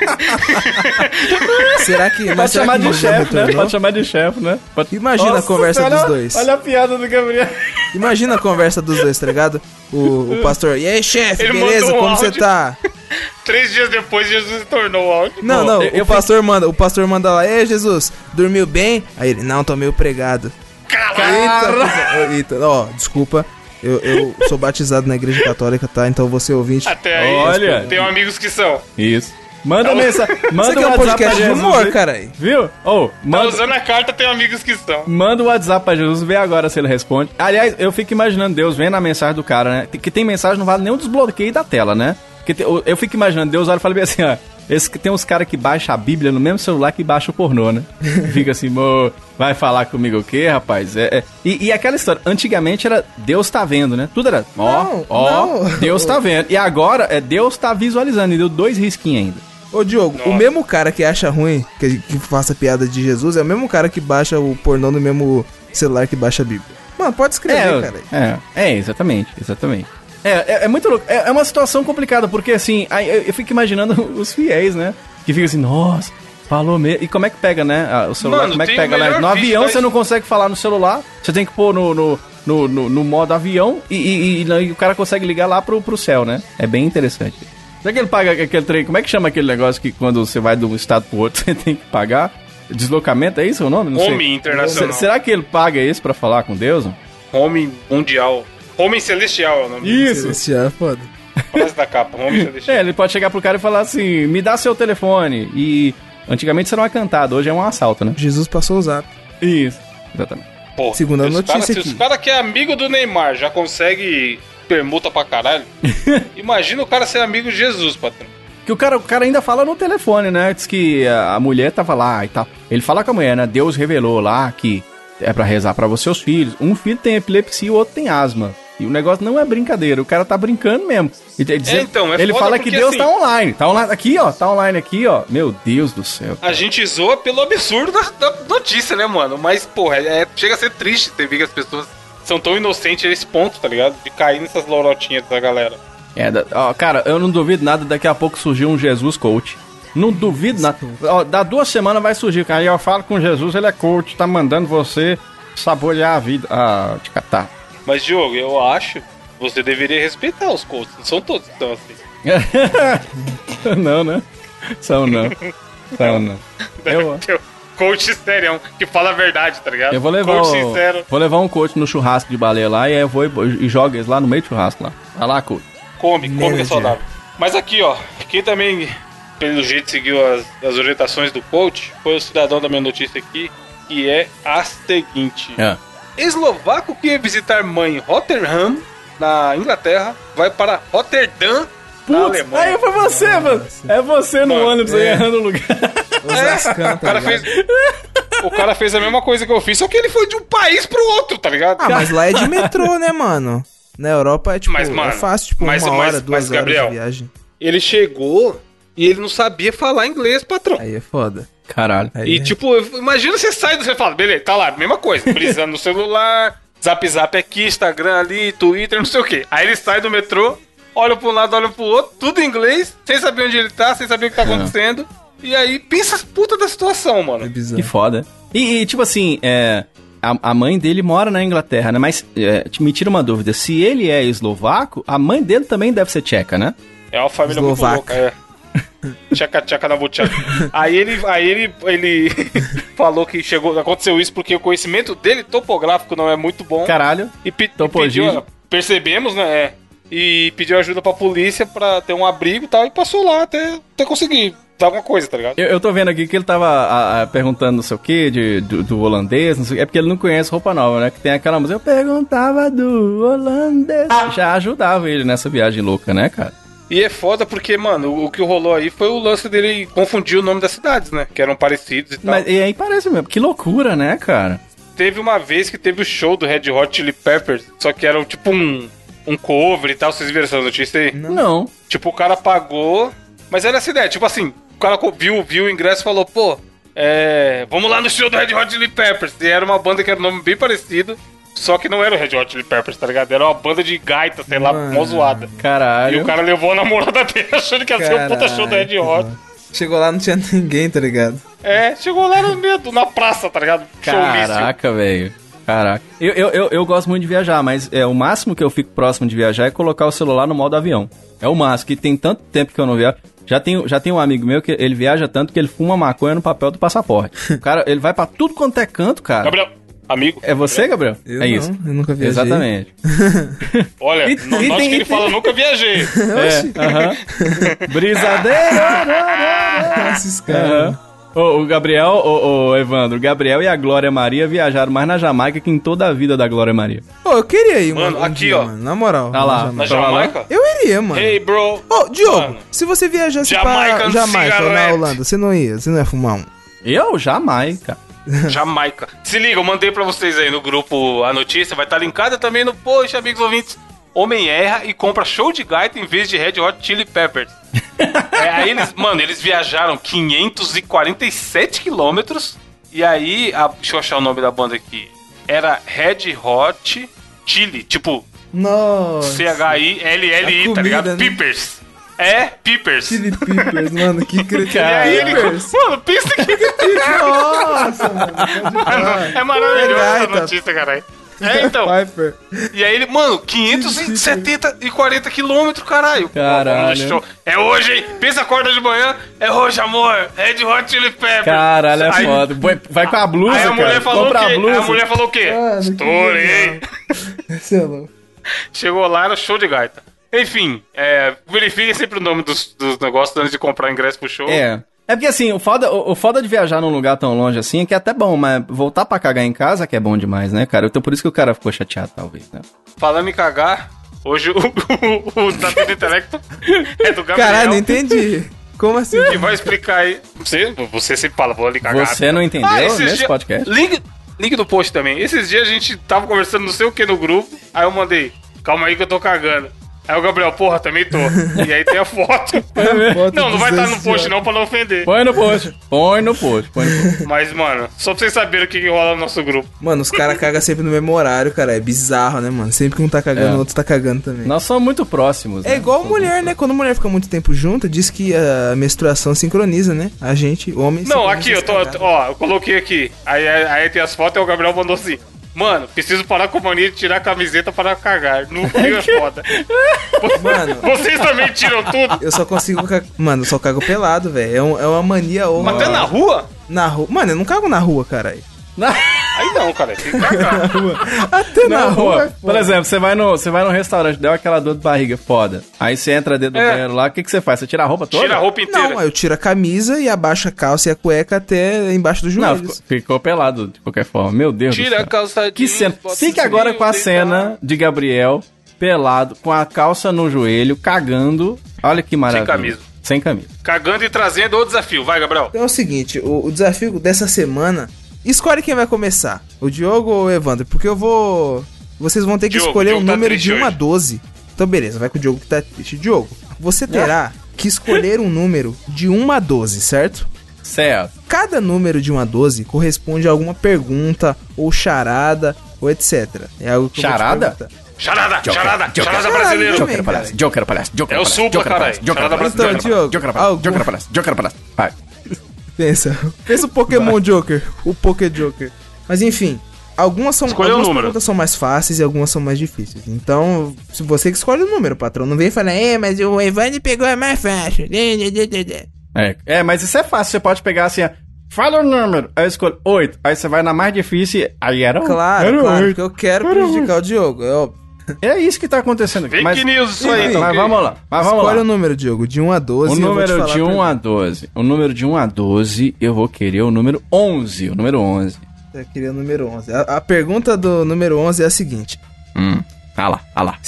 [laughs] Será que. Pode será chamar que de chefe, né? Pode chamar de chefe, né? Pode... Imagina a Nossa conversa senhora, dos dois. Olha a piada do Gabriel. Imagina a conversa dos dois, tá ligado? O, o pastor. E aí, chefe, Ele beleza? um Como você tá? [laughs] Três dias depois, Jesus se tornou o áudio. Não, não, eu- o eu pastor manda, o pastor manda lá, ei Jesus, dormiu bem? Aí ele, não, tô meio pregado. Eita, [laughs] eita, ó, desculpa, eu, eu sou batizado na igreja católica, tá? Então você ouvinte. Até aí, Olha. tenho amigos que são. Isso. Manda mensagem. Isso Manda aqui um é um podcast de humor, aí. caralho. Viu? Tá manda, usando a carta, tenho amigos que são. manda o WhatsApp pra Jesus, vê agora se ele responde. Aliás, eu fico imaginando Deus vendo a mensagem do cara, né? Que tem mensagem não vale nem o desbloqueio da tela, né? Que tem- eu- eu fico imaginando, Deus olha e fala bem assim, ó. Esse, que tem uns caras que baixam a Bíblia no mesmo celular que baixa o pornô, né? [laughs] Fica assim, "Mô, vai falar comigo o quê, rapaz? É, é. E, e aquela história, antigamente era Deus tá vendo, né? Tudo era, ó, Não, ó, não. Deus tá vendo. E agora é Deus tá visualizando, e deu dois risquinhos ainda. Ô Diogo, o Nossa. mesmo cara que acha ruim, que, que faça piada de Jesus, é o mesmo cara que baixa o pornô no mesmo celular que baixa a Bíblia. Mano, pode escrever, cara. É, é, exatamente, exatamente. É, é, é muito louco. É, é uma situação complicada, porque assim, aí eu, eu fico imaginando [laughs] os fiéis, né? Que ficam assim, nossa, falou mesmo. E como é que pega, né? ah, O celular, Mano, como é que pega melhor No avião você não consegue falar no celular, você tem que pôr no, no, no, no- no modo avião e, e- e- e o cara consegue ligar lá pro, pro céu, né? É bem interessante. Será que ele paga aquele trem? Como é que chama aquele negócio que quando você vai de um estado pro outro [laughs] você tem que pagar? Deslocamento, é isso o nome? Não sei. Home internacional. Se- Será que ele paga isso pra falar com Deus? Home mundial. Home celestial é o nome. Isso. Esse é foda. Frase da capa. Home [laughs] celestial. É, ele pode chegar pro cara e falar assim: me dá seu telefone. E antigamente isso era uma cantada, hoje é um assalto, né? Jesus passou o zap. Isso. Exatamente. Pô, Segunda se os notícia cara- Se aqui. os caras que é amigo do Neymar já consegue permuta pra caralho, [laughs] imagina o cara ser amigo de Jesus, patrão. Que o cara, o cara ainda fala no telefone, né? Diz que a, a mulher tava lá e tal. Ele fala com a mulher, né? Deus revelou lá que é pra rezar pra você seus filhos. Um filho tem epilepsia e o outro tem asma. E o negócio não é brincadeira, o cara tá brincando mesmo. E ele diz- É, então, é ele fala que Deus assim- tá online. Tá online aqui, ó. Tá online aqui, ó. Meu Deus do céu. A gente zoa pelo absurdo da, da notícia, né, mano? Mas, porra, é, chega a ser triste ter ver que as pessoas são tão inocentes a esse ponto, tá ligado? De cair nessas lorotinhas da galera. É, ó, cara, eu não duvido nada, daqui a pouco surgiu um Jesus coach. Não duvido nada. Ó, da duas semanas vai surgir, cara. E eu falo com Jesus, ele é coach, tá mandando você saborear a vida. Ah, te catar. Mas, Diogo, eu acho que você deveria respeitar os coaches. Não são todos que estão assim. [laughs] não, né? São não. São não. Eu, coach serião, que fala a verdade, tá ligado? eu vou levar Coach o- sincero. Vou levar um coach no churrasco de baleia lá e aí eu vou e, e jogo eles lá no meio do churrasco lá. Vai lá, coach. Come, come que é saudável. Mas aqui, ó, quem também, pelo jeito, seguiu as, as orientações do coach foi o cidadão da minha notícia aqui, que é a seguinte: É. Eslovaco que ia visitar mãe em Rotterdam, na Inglaterra, vai para Rotterdam, na Putz, Alemanha. aí foi você, mano. É você no Mano, ônibus aí é. errando o lugar. O, tá cara ligado? fez, o cara fez a mesma coisa que eu fiz, só que ele foi de um país pro outro, tá ligado? Ah, mas lá é de metrô, né, mano? Na Europa é tipo, Mas, mano, é fácil, tipo, mas- uma mas- hora, duas mas, horas Gabriel, de viagem. Ele chegou e ele não sabia falar inglês, patrão. Aí é foda. Caralho. Aí E é- tipo, imagina você sai do. Você fala, beleza, tá lá, mesma coisa. Brisando no celular, zap zap aqui, Instagram ali, Twitter, não sei o quê. Aí ele sai do metrô, olha pra um lado, olha pro outro, tudo em inglês, sem saber onde ele tá, sem saber o que tá acontecendo. E aí pensa as puta da situação, é mano. bizarro. Que foda. E, e, tipo assim, é, a, a mãe dele mora na Inglaterra, né? Mas é, me tira uma dúvida. Se ele é eslovaco, a mãe dele também deve ser tcheca, né? É uma família Eslovaca. muito louca, é. [laughs] Tchaca tchaca na buchaca. Aí ele, aí ele, ele [laughs] falou que chegou, aconteceu isso porque o conhecimento dele topográfico não é muito bom. Caralho. E pe- Topogígio. pediu, percebemos, né? é, e pediu ajuda pra polícia pra ter um abrigo e tal, e passou lá até, até conseguir dar alguma coisa, tá ligado? Eu, eu tô vendo aqui que ele tava a- a, perguntando não sei o que, de, do, do holandês, não sei, é porque ele não conhece roupa nova, né? Que tem aquela música, eu perguntava do holandês. Já ajudava ele nessa viagem louca, né, cara? E é foda porque, mano, o, que rolou aí foi o lance dele confundir o nome das cidades, né? Que eram parecidos e tal. Mas, e aí parece mesmo, que loucura, né, cara? teve uma vez que teve o show do Red Hot Chili Peppers, só que era tipo um, um cover e tal. Vocês viram essa notícia aí? Não. Tipo, o cara pagou. Mas era essa ideia, tipo assim, o cara viu, viu o ingresso e falou, pô, é. Vamos lá no show do Red Hot Chili Peppers. E era uma banda que era um nome bem parecido. Só que não era o Red Hot Chili Peppers, tá ligado? Era uma banda de gaita, sei lá, Mano. mó zoada. E Caralho. o cara levou a namorada dele [laughs] achando que ia ser o puta show do Red Hot. Chegou lá, não tinha ninguém, tá ligado? É, chegou lá no meio, do- na praça, tá ligado? Caraca, velho. Caraca. Eu, eu, eu, eu gosto muito de viajar, mas é, o máximo que eu fico próximo de viajar é colocar o celular no modo avião. É o máximo, que tem tanto tempo que eu não viajo. Já tem, já tem um amigo meu que ele viaja tanto que ele fuma maconha no papel do passaporte. O cara, ele vai pra tudo quanto é canto, cara. Gabriel, amigo. É você, Gabriel? Eu é não, isso. eu nunca viajei. Exatamente. [laughs] Olha, E- não e note tem- que ele tem- fala, nunca viajei. [laughs] É, aham. [laughs] Brisadeiro! Esses caras. Aham. Ô, o Gabriel, ô, ô, Evandro, o Gabriel e a Glória Maria viajaram mais na Jamaica que em toda a vida da Glória Maria. Ô, eu queria ir, Mano, mano. um aqui, dia, ó. mano, na moral. Tá lá. Na lá? Jamaica? Eu iria, mano. Hey, bro. Ô, Diogo, Mano. se você viajasse Jamaican pra Jamaica ou na. Holanda, você não ia? Você não ia fumar um? Eu? Jamais, cara. [laughs] Jamaica. Se liga, eu mandei pra vocês aí no grupo a notícia, vai estar linkada também no post, amigos ouvintes. Homem erra e compra show de gaita em vez de Red Hot Chili Peppers. [laughs] é, aí eles, mano, eles viajaram 547 quilômetros. E aí, a, deixa eu achar o nome da banda aqui. Era Red Hot Chili, tipo Nossa. C-H-I-L-L-I, tá ligado? né? Peepers. É, Peepers. Chili Peppers, mano, que. Peppers. Mano, pensa que. Nossa, mano. pode É maravilhoso essa Gaita. notícia, caralho. É, então. Piper. E aí ele, mano, 570 e 40 quilômetros, caralho. Caralho. É hoje, hein? Pensa, acorda de manhã. É hoje, amor. Red Hot Chili Peppers. Caralho, é Aí- foda. Vai- com a blusa, Aí a mulher cara. falou Compra o quê? a blusa. A mulher falou o quê? Mano, que Estourei. É louco. Chegou lá, era show de gaita. Enfim, é, verifiquem sempre o nome dos, dos negócios antes de comprar ingresso pro show. É. É porque assim, o foda, o, o foda de viajar num lugar tão longe assim é que é até bom, mas voltar pra cagar em casa que é bom demais, né, cara? Então por isso que o cara ficou chateado, talvez, né? Falando em cagar, hoje o, [laughs] o, o desafio do intelecto é do Gabriel. Caralho, não entendi. Como assim? que vai explicar aí. Você, você sempre fala, vou ali cagar. Você não entendeu Ah, nesse dias- podcast? Link, link no post também. Esses dias a gente tava conversando não sei o que no grupo. Aí eu mandei, calma aí que eu tô cagando. Aí o Gabriel, porra, também tô. E aí tem a foto. [laughs] Foto não, não vai estar no post não pra não ofender. Põe no post. Põe no post. Põe no post. Mas, mano, só pra vocês saberem o que, que rola no nosso grupo. Mano, os caras cagam sempre no mesmo horário, cara. É bizarro, né, mano? Sempre que um tá cagando, É. o outro tá cagando também. Nós somos muito próximos. É né? igual Somos mulher, muito né? Quando a mulher fica muito tempo junta, diz que a menstruação sincroniza, né? A gente, homens. Não, aqui, eu tô. Ó, eu coloquei aqui. Aí, aí, aí tem as fotos e o Gabriel mandou assim. Mano, preciso parar com a mania de tirar a camiseta para cagar. No frio é foda. Mano, Vocês também tiram tudo? eu só consigo. Mano, eu só cago pelado, velho. É, um- é uma mania ou. Mas até na rua? Na rua. Mano, eu não cago na rua, caralho. Aí não, cara, tem que cagar. Até na Não, rua. pô, é por exemplo, você vai, no, você vai no restaurante, deu aquela dor de barriga foda. Aí você entra dentro do É. banheiro lá, o que, que você faz? Você tira a roupa toda? Tira a roupa inteira. Não, eu tiro a camisa e abaixo a calça e a cueca até embaixo dos Não, joelhos. ficou, ficou pelado de qualquer forma. Meu Deus do Tira a calça Que cena. Fique agora com a cena de Gabriel pelado, com a calça no joelho, cagando. Olha que maravilha. camisa. Sem camisa. Cagando e trazendo o desafio. Vai, Gabriel. Então é o seguinte, o, o desafio dessa semana. Escolhe quem vai começar, o Diogo ou o Evandro, porque eu vou. Vocês vão ter que Diogo, escolher um Diogo tá número triste de 1 a hoje. 12. Então, beleza, vai com o Diogo que tá triste. Diogo, você terá que escolher um número de 1 a 12, certo? Certo. Cada número de 1 a 12 corresponde a alguma pergunta, ou charada, ou etc. É algo que eu vou te Charada? perguntar. Charada, charada, Joker. charada brasileiro. Joker cara. aparece, Joker aparece, Joker É o aparece, Supla, Joker caralho. Joker Charada aparece, brasileira. Joker Então, Joker Diogo, Joker Joker aparece. Vai. Pensa. Pensa o Pokémon Joker. O Poké Joker. Mas enfim, algumas são Escolha um algumas perguntas são mais fáceis e algumas são mais difíceis. Então, se você que escolhe o número, patrão, não vem falar, é, mas o Evandro pegou a mais fácil. É, é, mas isso é fácil, você pode pegar assim, fala o número, aí eu escolho 8, aí você vai na mais difícil, aí era um. Claro, era claro, oito. porque eu quero prejudicar o Diogo. É óbvio. [laughs] É isso que tá acontecendo aqui. Fake mas, news isso aí, mas, tá mas ok? vamos lá, mas vamos Escolhe lá. o número, Diogo, de 1 a 12. O número de 1 pergunta. a 12. O número de 1 a 12, eu vou querer o número 11. O número 11. Eu queria o número 11. A, a pergunta do número 11 é a seguinte: Hum. Ah lá, ah lá.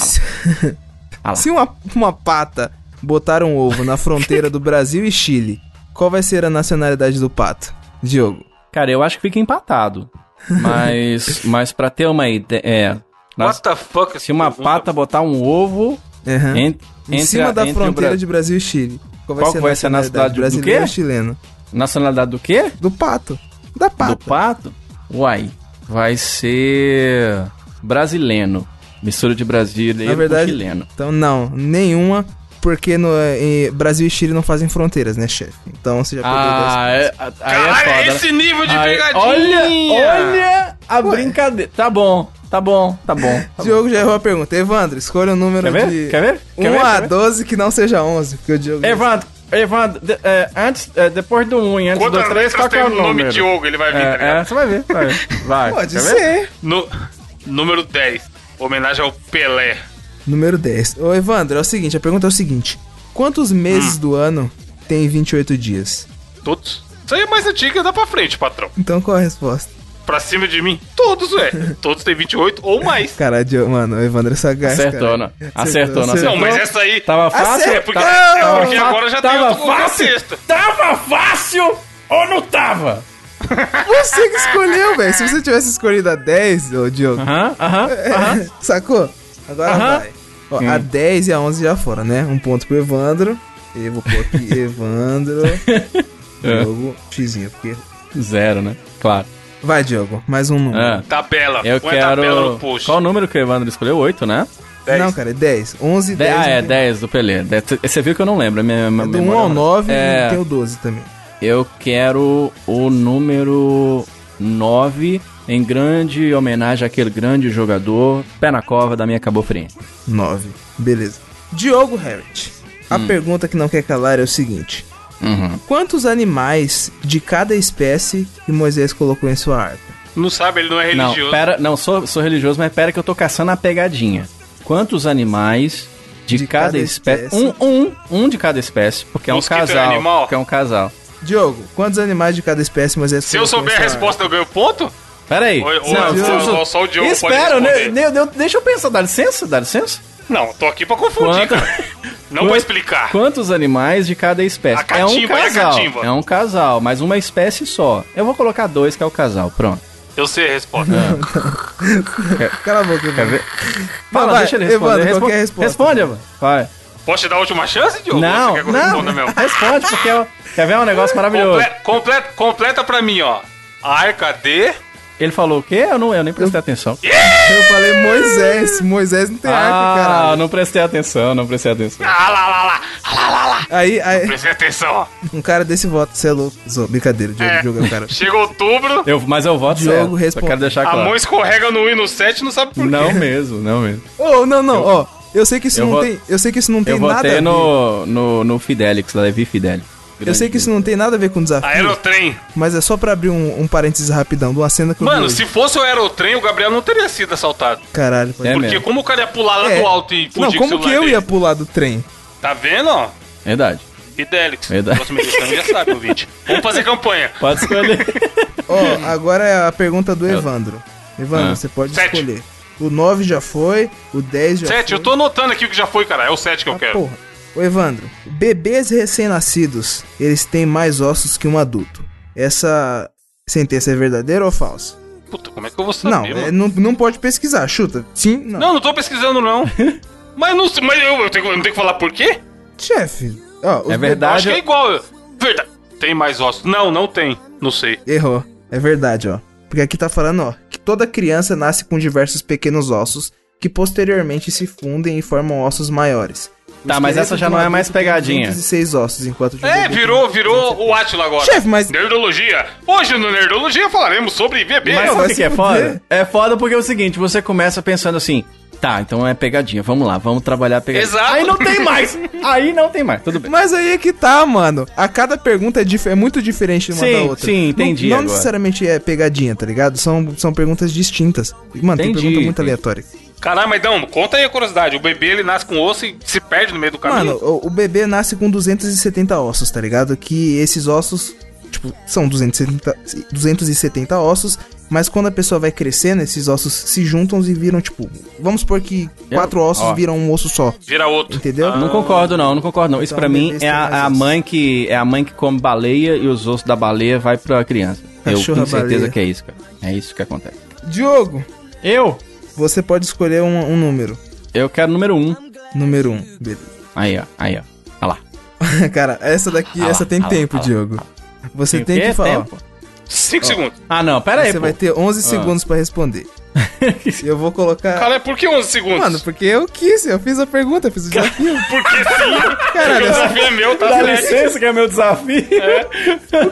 Ah lá. [laughs] Se uma, uma pata botar um ovo na fronteira do Brasil e Chile, qual vai ser a nacionalidade do pato? Diogo. Cara, eu acho que fica empatado. Mas, [laughs] mas pra ter uma ideia. É, What the fuck? se uma pata botar um ovo en- Em cima a- da fronteira Bra- de Brasil e Chile. Qual Qual que vai ser a nacionalidade do brasileiro quê? ou chileno? Nacionalidade do quê? Do pato. Da pata. Do pato? Uai, vai ser brasileiro. Mistura de brasileiro Na verdade, com chileno. Então, não, nenhuma, porque no, em Brasil e Chile não fazem fronteiras, né, chefe? Então você já perdeu Ah, é, aí é Caralho, foda. é esse nível de Aí, pegadinha! olha, olha a brincadeira. Tá bom, tá bom, tá bom. Tá bom. Diogo já errou a pergunta. Evandro, escolha um número Quer ver? de Quer ver? Quer 1 ver? a Quer ver? 12 que não seja 11, porque o Diogo... Evandro, Evandro, de- é, antes, é, depois do 1 e antes Quantas do 3, qual que é o o nome número? Diogo? Ele vai vir, tá É, é, ligado? você vai ver, vai ver. Vai. Pode Quer ver? ser. No, número 10. Homenagem ao Pelé. Número 10. Ô, Evandro, é o seguinte, a pergunta é o seguinte. Quantos meses Hum. do ano tem 28 dias? Todos. Isso aí é mais antigo, dá pra frente, patrão. Então qual a resposta? Pra cima de mim, todos, ué. [laughs] Todos têm 28 ou mais. Cara, mano, o Evandro é sagaz, Acertou, cara. não. Acertou, não Não, mas acertou. essa aí. Tava fácil? É porque, Acertou! é porque agora já tem Tava outro fácil? contexto. Tava fácil ou não tava? Você que escolheu, velho. Se você tivesse escolhido a 10, ô Diogo, Aham, aham, aham. sacou? Agora Aham. vai. Ó, a 10 e a 11 já foram, né? Um ponto pro Evandro. Eu vou pôr aqui [laughs] Evandro. É. Diogo, xizinho, porque... Zero, né? Claro. Vai, Diogo, mais um número. Ah, Tabela. eu Põe a tabela quero. no post. Qual o número que o Evandro escolheu? 8, né? 10. Não, cara, é 10. 11 e De- 10. ah, é tem- 10 do Pelé. Você viu que eu não lembro. Minha, minha É do 1 memória ao não- 9 É. e tem o 12 também. Eu quero o número 9 em grande homenagem àquele grande jogador, pé na cova da minha Cabo Friense. 9. Beleza. Diogo Harrit. A pergunta que não quer calar é o seguinte. Uhum. Quantos animais de cada espécie que Moisés colocou em sua arca? Não sabe, ele não é Não, religioso. pera, não, sou, sou religioso, mas pera que eu tô caçando a pegadinha. Quantos animais de, De cada, cada espécie? espécie. Um, um, um de cada espécie, porque é um Mosquito é casal. animal? Porque é um casal. Diogo, quantos animais de cada espécie Moisés Se eu souber a resposta, eu ganho ponto? Pera aí. Ou- ou- Não, ou- só- ou só o Diogo pode Espera, né, responder. né, deixa eu pensar, dá licença, dá licença. Não, tô aqui pra confundir, Quanto- cara. Não Quanto- vou explicar. Quantos animais de cada espécie? A é um catimba, a casal. catimba? É um casal, mas uma espécie só. Eu vou colocar dois, que é o casal. Pronto. Eu sei a resposta. [laughs] Cala a boca, Quer ver? Fala, vai, deixa ele responder. Evandro, Respo- é resposta? Responde, Evandro. Vai. Posso te dar a última chance, Diogo? Não, Ou Você quer que eu não. responda mesmo? Responde, porque eu... quer ver um negócio maravilhoso. Comple- completa, completa pra mim, ó. Arca de... Ele falou o quê? Eu, não, eu nem prestei atenção. [laughs] Eu falei Moisés. Moisés não tem arca, Ah, caralho. não prestei atenção, não prestei atenção. Ah, lá, lá, lá. Ah, lá, lá, lá. Aí, aí, Prestei atenção, ó. um cara desse voto, você é louco. Zo- Brincadeira, Diogo, É. Diogo é o cara. [laughs] Chega outubro, Eu, mas eu voto Diogo certo. Só responde. quero deixar a claro. mão escorrega no 1 e no 7 não sabe por quê. Não mesmo, não mesmo. [laughs] Ô, não, não, ó. Eu sei que isso Eu não vo- tem, eu sei que isso não tem Eu nada a votei no, no, no Fidelix, da Levi Fidelix. Eu sei que isso não tem nada a ver com desafio, Aerotrem. mas é só pra abrir um, um parênteses rapidão de uma cena que eu Mano, vi se hoje. fosse o Aerotrem, o Gabriel não teria sido assaltado. Caralho, pode... É Porque mesmo. como o cara ia pular lá É. do alto e fugir Não, com o como que eu dele? ia pular do trem? Tá vendo, ó? Verdade. Fidelix. Verdade. Próxima edição já sabe, ouvinte. Vamos fazer campanha. Pode escolher. [laughs] Ó, agora é a pergunta do Evandro. Evandro, Ah. você pode Sete. escolher. O 9 já foi, o 10 já 7, foi. eu tô anotando aqui o que já foi, cara. É o 7 que eu Ah, quero. porra. Ô, Evandro, bebês recém-nascidos, eles têm mais ossos que um adulto. Essa sentença é verdadeira ou falsa? Puta, como é que eu vou saber? Não, é, não, não pode pesquisar, chuta. Sim, não. Não, não tô pesquisando, não. [laughs] mas não sei- mas eu, eu, tenho, eu não tenho que falar por quê? Chefe, ó, É Eu verdade. acho que é igual. Verdade. Tem mais ossos. Não, não tem. Não sei. Errou. É verdade, ó. Porque aqui tá falando, ó, que toda criança nasce com diversos pequenos ossos que posteriormente se fundem e formam ossos maiores. Tá, mas essa já não é mais tem pegadinha. 206 ossos, enquanto É, virou, tem virou o Atila agora. Chefe, mas- Nerdologia. Hoje no Nerdologia falaremos sobre bebê. Mas sabe o que, é foda? É foda porque é o seguinte, você começa pensando assim, tá, então é pegadinha, vamos lá, vamos trabalhar a pegadinha. Exato. Aí não tem mais! [laughs] Aí não tem mais, tudo bem. Mas aí é que tá, mano. A cada pergunta é, dif- é muito diferente uma Sim, da outra. sim, entendi Não, não agora. necessariamente é pegadinha, tá ligado? São, são perguntas distintas. Mano, tem Entendi, pergunta muito entendi. aleatória. Caralho, mas não, conta aí a curiosidade. O bebê ele nasce com osso e se perde no meio do caminho. Mano, o, o bebê nasce com 270 ossos, tá ligado? Que esses ossos, tipo, são 270, 270 ossos, mas quando a pessoa vai crescendo, esses ossos se juntam e viram, tipo, vamos supor que Eu- quatro ossos ó. viram um osso só. Vira outro. Entendeu? Não concordo não, não concordo não. Isso Então, pra mim é mais a, a ossos. mãe que é a mãe que come baleia e os ossos da baleia vai pra criança. Eu Cachorra tenho certeza baleia. que é isso, cara. É isso que acontece. Diogo, Eu? Você pode escolher um, um número. Eu quero número um. Número um. Beleza. Aí, ó. Aí, ó. Olha lá. [laughs] Cara, essa daqui, Ah essa lá, tem ah lá, tempo, lá, Diogo. Você tem quê? que falar. Tempo? 5 segundos. Ah, não. Pera aí, Você pô. vai ter 11 Ah. segundos pra responder. E [laughs] eu vou colocar. Cara, por que 11 segundos? Mano, porque eu quis, eu fiz a pergunta, eu fiz o desafio. [laughs] Porque sim. Caralho, o desafio é meu, tá Dá certo. licença que é meu desafio.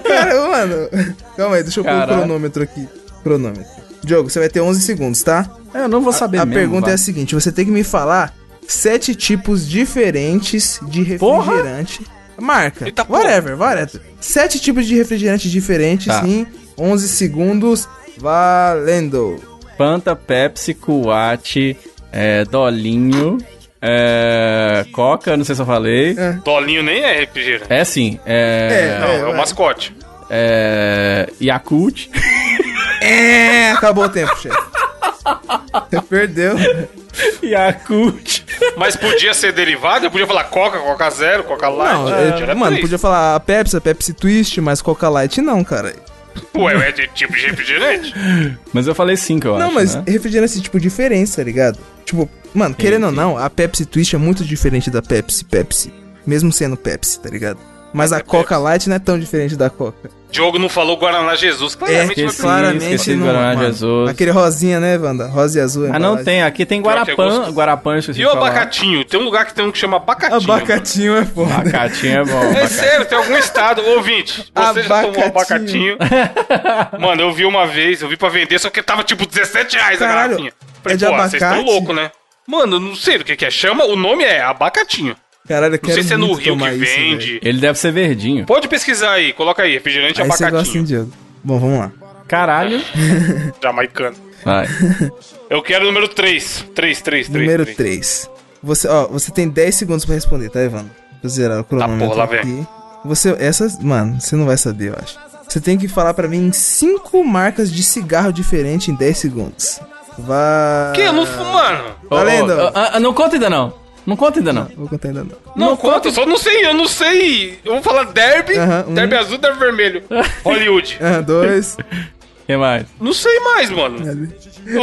Cara, mano. Calma aí, deixa eu pôr o cronômetro aqui. Cronômetro. Diogo, você vai ter 11 segundos, tá? Eu não vou saber a mesmo. pergunta vai. é a seguinte: você tem que me falar sete tipos diferentes de Porra! refrigerante. Marca. Eita porra. whatever, whatever. Sete tipos de refrigerante diferentes Tá. em 11 segundos. Valendo. Fanta, Pepsi, Kuat, é, Dolinho, é, Coca, não sei se eu falei. É. Dolinho nem é refrigerante. É sim, é, É. Não, é o ué. mascote. é Yakult. [laughs] É, acabou o tempo, chefe. Você perdeu. Yakult. Mas podia ser derivado? Eu podia falar Coca, Coca Zero, Coca Light. Não, Gente, é, mano, podia falar a Pepsi, a Pepsi Twist, mas Coca Light não, cara. Ué, é de tipo de refrigerante? Mas eu falei cinco, eu não, acho, mas né? refrigerante, tipo, diferente, tá ligado? Tipo, mano, querendo ou sim. não, a Pepsi Twist é muito diferente da Pepsi Pepsi. Mesmo sendo Pepsi, tá ligado? Mas a Coca Light não é tão diferente da Coca. Diogo não falou Guaraná Jesus. Claramente esqueci. vai claramente esqueci do não. Guaraná mano. Jesus. Aquele rosinha, né, Wanda? Rosa e azul. Ah, não tem. Aqui tem que é esqueci E o falar. abacatinho? Tem um lugar que tem um que chama abacatinho. Abacatinho é foda. Abacatinho é bom. É abacate. sério, tem algum estado, ouvinte, você já tomou Abacatinho. abacatinho? [laughs] Mano, eu vi uma vez, eu vi pra vender, só que tava tipo 17 reais a Caralho, garrafinha. Falei, é de pô, vocês estão abacate? loucos, né? Mano, eu não sei do que que é. Chama, o nome é abacatinho. Caralho, eu Não quero sei se é no Rio que isso, vende. velho. Ele deve ser verdinho. Pode pesquisar aí, coloca aí, refrigerante Aí você gosta, abacatinho. Diogo? Bom, vamos lá. Caralho. [laughs] Jamaicano. Vai. [laughs] Eu quero o número 3. 3, 3, 3. Número 3. Você, ó, você tem 10 segundos pra responder, tá, Evandro? Vou zerar o cronômetro porra, lá vem. aqui. Você, essas, mano, você não vai saber, eu acho. Você tem que falar pra mim cinco marcas de cigarro diferentes em 10 segundos. Vai. Que? Eu não fumo, mano. Ô, ô, Valendo. ah, ah, não conta ainda não. Não conta ainda não. Vou contar ainda não. Não, conta, eu só não sei, eu não sei. Eu vou falar derby, Aham, um. derby azul, derby vermelho. [laughs] Hollywood. Ah, dois. [laughs] que mais? Não sei mais, mano.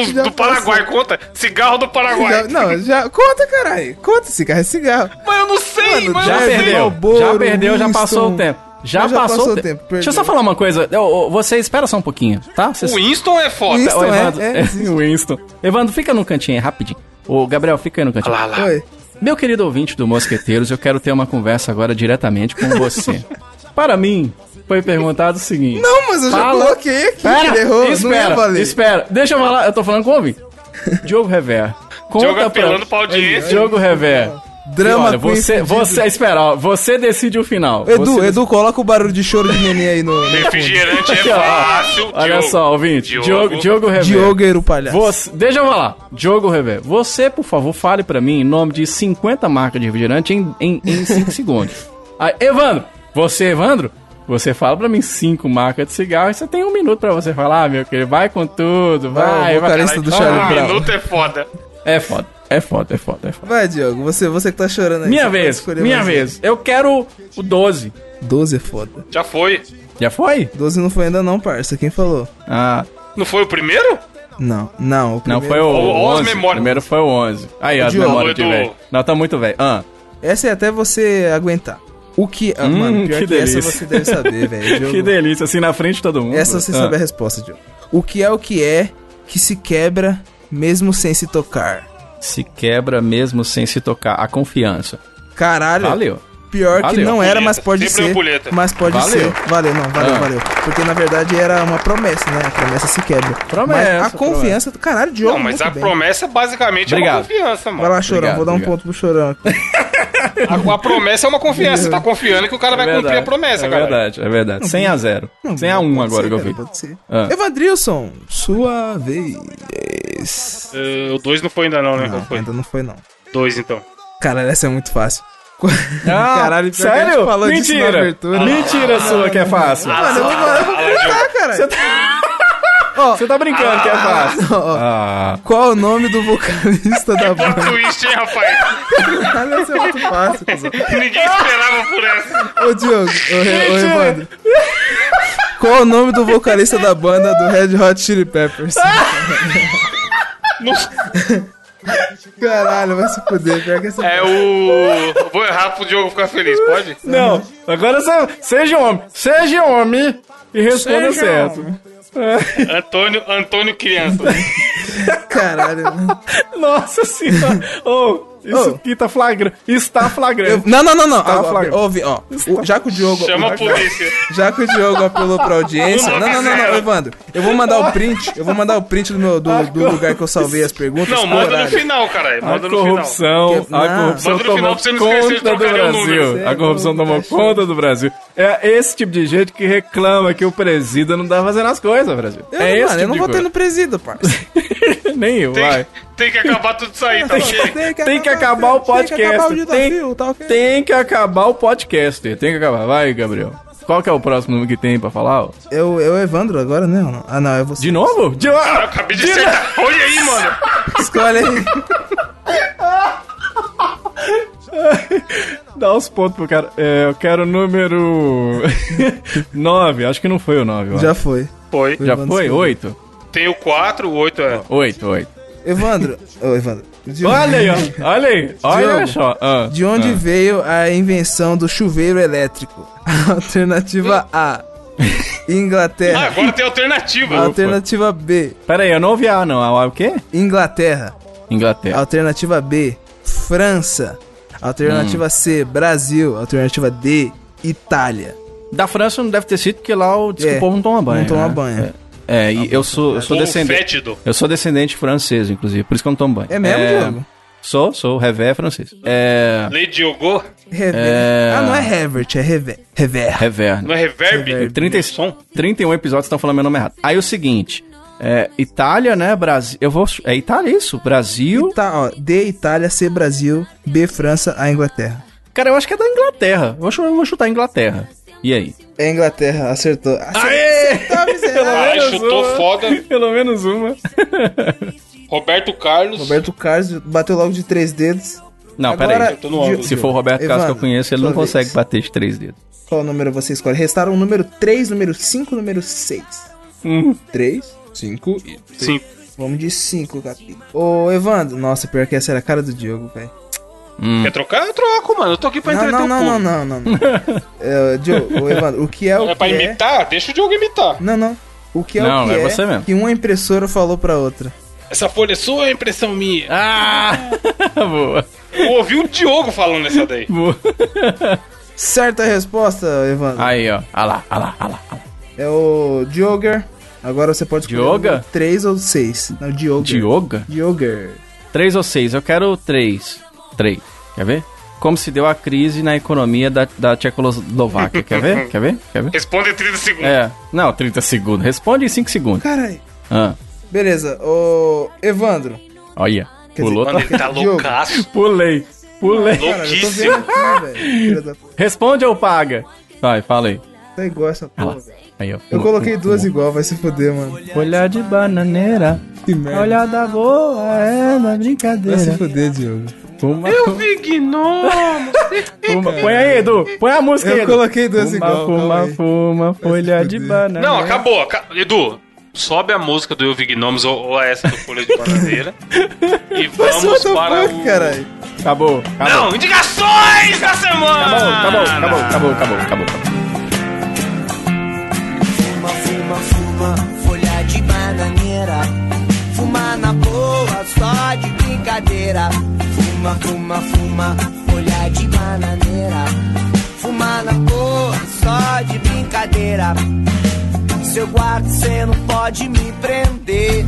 Os do Paraguai, conta. Cigarro do Paraguai. Já- não, já. Conta, caralho. Conta, cigarro é cigarro. Mas eu não sei, Mano, Já não perdeu. Marlboro, já perdeu, já passou Winston. o tempo. Já, Já passou, passou o o tempo. tempo, Deixa eu só perdeu. falar uma coisa. Eu- eu- você espera só um pouquinho, tá? O Winston é foda. Winston. É, Evandro, é, existe. [laughs] o Winston. Evandro, fica no cantinho aí, rapidinho. Ô, Gabriel, fica aí no cantinho. Lá, lá. Oi. Meu querido ouvinte do Mosqueteiros, eu quero ter uma conversa agora diretamente com você. [laughs] Para mim, foi perguntado o seguinte. Não, mas eu já Fala. coloquei aqui. Pera, errou. não ia espera, espera. Deixa eu falar, eu tô falando com o ouvinte. [laughs] Diogo Rever. Conta Joga apelando pra... pra audiência. Diogo Rever. Drama Olha, Queen você, você, espera, ó, você decide o final. Edu, Você Edu, coloca o barulho de choro de neném aí no. Refrigerante é fácil. Olha Diogo. só, ouvinte. Diogo. Diogo, Diogo Rever. Diogo era o palhaço. Você, deixa eu falar. Diogo Rever. Você, por favor, fale pra mim em nome de 50 marcas de refrigerante em, em, em 5 [laughs] segundos. Aí, Evandro. Você, Evandro, você fala pra mim 5 marcas de cigarro e você tem um minuto pra você falar, meu querido. Vai com tudo, Vai, vai. o vai. do Ah, Um minuto é foda. É foda, é foda, é foda, é foda. Vai, Diogo, você, você que tá chorando aí. Minha vez, minha vez. Eu quero o 12. um. 12 é foda. Já foi. Já foi? 12 não foi ainda não, parça. Quem falou? Ah, Não foi o primeiro? Não, não. O não, primeiro- foi o ó as 11. memórias. Primeiro foi o 11. Aí, ó, as Diogo. memórias de Edu. velho. Não, tá muito velho. Ah, Essa é até você aguentar. O que. Ah, Hum, mano, pior que que, essa delícia. você deve saber, velho. [laughs] Que delícia, assim na frente de todo mundo. Essa você Ah. sabe a resposta, Diogo. O que é o que é que se quebra mesmo sem se tocar? Se quebra mesmo sem se tocar. A confiança. Caralho. Valeu. Pior que Valeu. não era, mas pode Sempre ser. ampulheta. Mas pode Valeu. ser. Valeu, não, valeu, Ah. valeu. Porque na verdade era uma promessa, né? A promessa se quebra. Promessa, Mas a confiança. Caralho, Diogo. Não, mas a bem. promessa basicamente é Obrigado. uma confiança, Vai mano. lá, chorão. Obrigado, Vou dar um obrigado. ponto pro chorão aqui. [laughs] A, a promessa é uma confiança. Você tá confiando que o cara vai cumprir a promessa, é cara. verdade, é verdade. 100 a 0. Não, 100 a 1 pode agora ser, que eu cara, vi. Pode ser. Ah. Evandrilson, sua vez. Eh, o 2 não foi ainda não, né? Não, Não foi. ainda não foi, não. 2 então. Caralho, essa é muito fácil. [laughs] Ah, [laughs] Caralho, sério? falou disso na Mentira. abertura. Mentira sua que é fácil. Mano, eu vou, eu vou contar, cara. Você tá, você tá brincando que é fácil. Ó, Ah, Qual é o nome do vocalista da [laughs] banda? twist, hein, rapaz? Caralho, essa é muito fácil, cuzão. Ninguém esperava por essa. Ô, Diogo, ô, Re- ô Evandro. Qual o nome do vocalista da banda do Red Hot Chili Peppers? Não- [laughs] Caralho, vai se fuder. Pior que essa... é o. Vou errar pro Diogo ficar feliz, pode? Não, agora você, seja homem, seja homem e responda Seja certo. homem. Antônio, Antônio Criança. [laughs] Caralho. Nossa senhora. Oh, isso Oh. aqui tá flagrante. Está flagrante. Eu- Não, não, não, não. Tá Ah, flagrante. ouve, ó. O- já que o Diogo. Chama a polícia. Já que o Diogo apelou pra audiência. Não, não, não, não, zero. Evandro. Eu vou mandar o print. Eu vou mandar o print do, meu, do, do lugar que eu salvei as perguntas. Não, manda no final, caralho. A Manda no final. corrupção, Que- a não. corrupção Manda no final tomou pra você não esquecer de conta do trocar o número. Brasil. A corrupção tomou conta do Brasil. É esse tipo de gente que reclama que o presida não tá fazendo as coisas, Brasil. Eu, é esse mano, tipo eu não de vou ter coisa. no presídio, parça. [laughs] Nem eu, vai. Tem que acabar tudo isso aí, tá ok? Tem que acabar o Tem que acabar podcast. desafio, tá? Tem que acabar o podcast. Tem que acabar. Vai, Gabriel. Qual que é o próximo nome que tem pra falar? Eu, eu, Evandro, agora não. Ah, não, é você. De novo? De Eu novo? acabei de acertar. Olha aí, mano. Escolhe aí. [laughs] Dá os pontos pro cara. É, eu quero o número [laughs] 9. Acho que não foi o 9. Já foi. Foi. Já foi? escolheu. 8? Tem o 4, o 8 é. 8, 8. Evandro. Ô, Evandro. De, Olha aí, ó. Olha aí. Olha Diogo, só. Ah, de onde ah. veio a invenção do chuveiro elétrico? [laughs] Alternativa A. Ah, Inglaterra. agora tem alternativa. Alternativa B. Pera aí, eu não ouvi A, não. A, o quê? Inglaterra. Inglaterra. Alternativa B. França. Alternativa C. Brasil. Alternativa D. Itália. Da França não deve ter sido, porque lá o, diz que É, o povo não toma banho. não toma né? banho. É, É, e eu sou, eu sou Bom descendente. fétido. Eu sou descendente francês, inclusive, por isso que eu não tomo banho. É mesmo, Diogo? Sou, sou, Revé é francês. É. Lei Diogo? Rever. É. Ah, não é Revert, é Rever. Rever. Rever. Não é reverb? Reverb. 30, Som? 31 episódios estão falando meu nome errado. Aí o seguinte. É, Itália, né? Brasil. Eu vou. É Itália isso? Brasil. Tá, ó. D, Itália, C, Brasil, B, França, A, Inglaterra. Cara, eu acho que é da Inglaterra. Eu, acho, eu vou chutar Inglaterra. E aí? É Inglaterra, acertou. Aê! Tá, miserável. Ai, menos chutou uma. foda. [laughs] Pelo menos uma. Roberto Carlos. Roberto Carlos bateu logo de três dedos. Não, Agora, peraí. tô no óbvio. Se for o Roberto Carlos que eu Evandro, conheço, ele não sua vez. consegue bater de três dedos. Qual número você escolhe? Restaram o número 3, número 5, número 6. Hum. 3, 5 e... Sim. Vamos de 5, capítulo. Ô, Evandro. Nossa, pior que essa era a cara do Diogo, velho. Hum. Quer trocar? Eu troco, mano. Eu tô aqui pra entreter não, o não, povo. não, não, não, não. [laughs] é, Diogo, Evandro, o que é o É pra que é... imitar? Deixa o Diogo imitar. Não, não. O que é Não, o que é é, você mesmo. que uma impressora falou pra outra. Essa folha é sua ou é impressão minha? Ah! [laughs] Boa. Eu ouvi o Diogo falando essa daí. Boa. Certa resposta, Evandro. Aí, ó. Ah lá, ah lá, ah lá. ah lá. É o Dioger. Agora você pode Dioga? 3 ou 6. Não, Dioger. Dioga? Dioger. Três ou seis? Eu quero três. Três. Quer ver? Como se deu a crise na economia da, da Tchecoslováquia. Quer ver? Quer ver? Quer ver? Responde em 30 segundos. É. Não, 30 segundos. Responde em 5 segundos. Caralho. Ah. Beleza, ô Evandro. Olha. Quer Pulou. Mano, ele tá [laughs] loucaço. Pulei. Pulei. Cara, eu Louquíssimo. aqui, puta. Responde ou paga? Vai, fala aí. Tá igual essa porra, velho. Ó. Eu coloquei duas igual, vai se foder, mano. Olhar de bananeira. Que merda. Olhada boa é da Vai se brincadeira. foder, Diogo. Fuma, Eu vi gnomo. [laughs] Põe aí, Edu. Põe a música aí, Eu Edu. coloquei duas igual. calma fuma, fuma, folha de banana. Não, acabou. aca- Edu, sobe a música do Eu Vi Gnomes ou, ou essa do Folha de Bananeira. [laughs] e vamos para o... caralho? Acabou, acabou. Não, indicações da semana! Acabou, acabou, acabou, acabou, acabou, acabou. Fuma, fuma, fuma, folha de bananeira. Fuma na boa, só de brincadeira. Fuma, fuma, fuma, folha de bananeira. Fuma na boa, só de brincadeira. Se eu guardo, cê não pode me prender.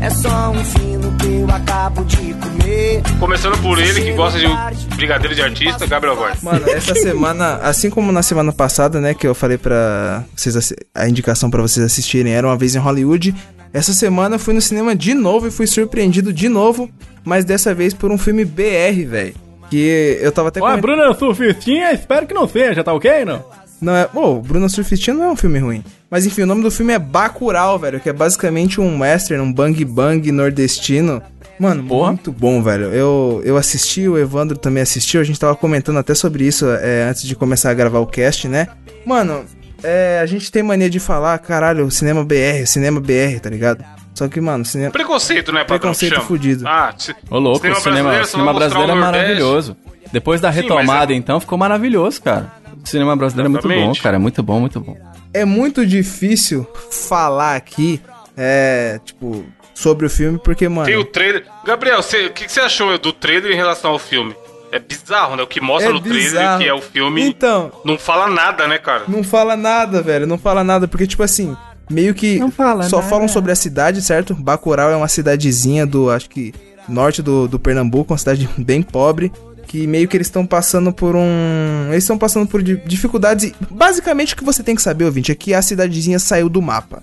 É só um fino que eu acabo de comer. Começando por ele, que gosta de brigadeiro de artista, Gabriel Góes. Mano, essa [laughs] semana, assim como na semana passada, né, que eu falei pra vocês, a indicação pra vocês assistirem era Uma Vez em Hollywood, essa semana eu fui no cinema de novo e fui surpreendido de novo, mas dessa vez por um filme BR, velho. Que eu tava até Ó, coment- Bruna Surfistinha, espero que não seja, tá ok, não? Não é. Pô, Bruno Surfistinha não é um filme ruim. Mas enfim, o nome do filme é Bacurau, velho. Que é basicamente um western, um bang bang nordestino. Mano, Porra. muito bom, velho. Eu, eu assisti, o Evandro também assistiu. A gente tava comentando até sobre isso é, antes de começar a gravar o cast, né? Mano, é, a gente tem mania de falar, caralho, cinema BR, cinema BR, tá ligado? Só que, mano, cinema. Preconceito, né, patrão? Preconceito fudido. Ah, se- Ô, louco, cinema o cinema, brasileiro, cinema brasileiro é maravilhoso. Depois da Sim, retomada, mas é- então, ficou maravilhoso, cara. O cinema brasileiro é muito bom, Exatamente. cara. É muito bom, muito bom. É muito difícil falar aqui, é, tipo, sobre o filme, porque, mano. Tem o trailer. Gabriel, você- o que, que você achou do trailer em relação ao filme? É bizarro, né? O que mostra É no trailer, bizarro. que é o filme, Então, não fala nada, né, cara? não fala nada, velho. Não fala nada, porque, tipo assim, meio que Não fala só nada. falam sobre a cidade, certo? Bacurau é uma cidadezinha do, acho que, norte do, do Pernambuco, uma cidade [laughs] bem pobre. Que meio que eles estão passando por um. Eles estão passando por di- dificuldades. E basicamente o que você tem que saber, ouvinte, é que a cidadezinha saiu do mapa.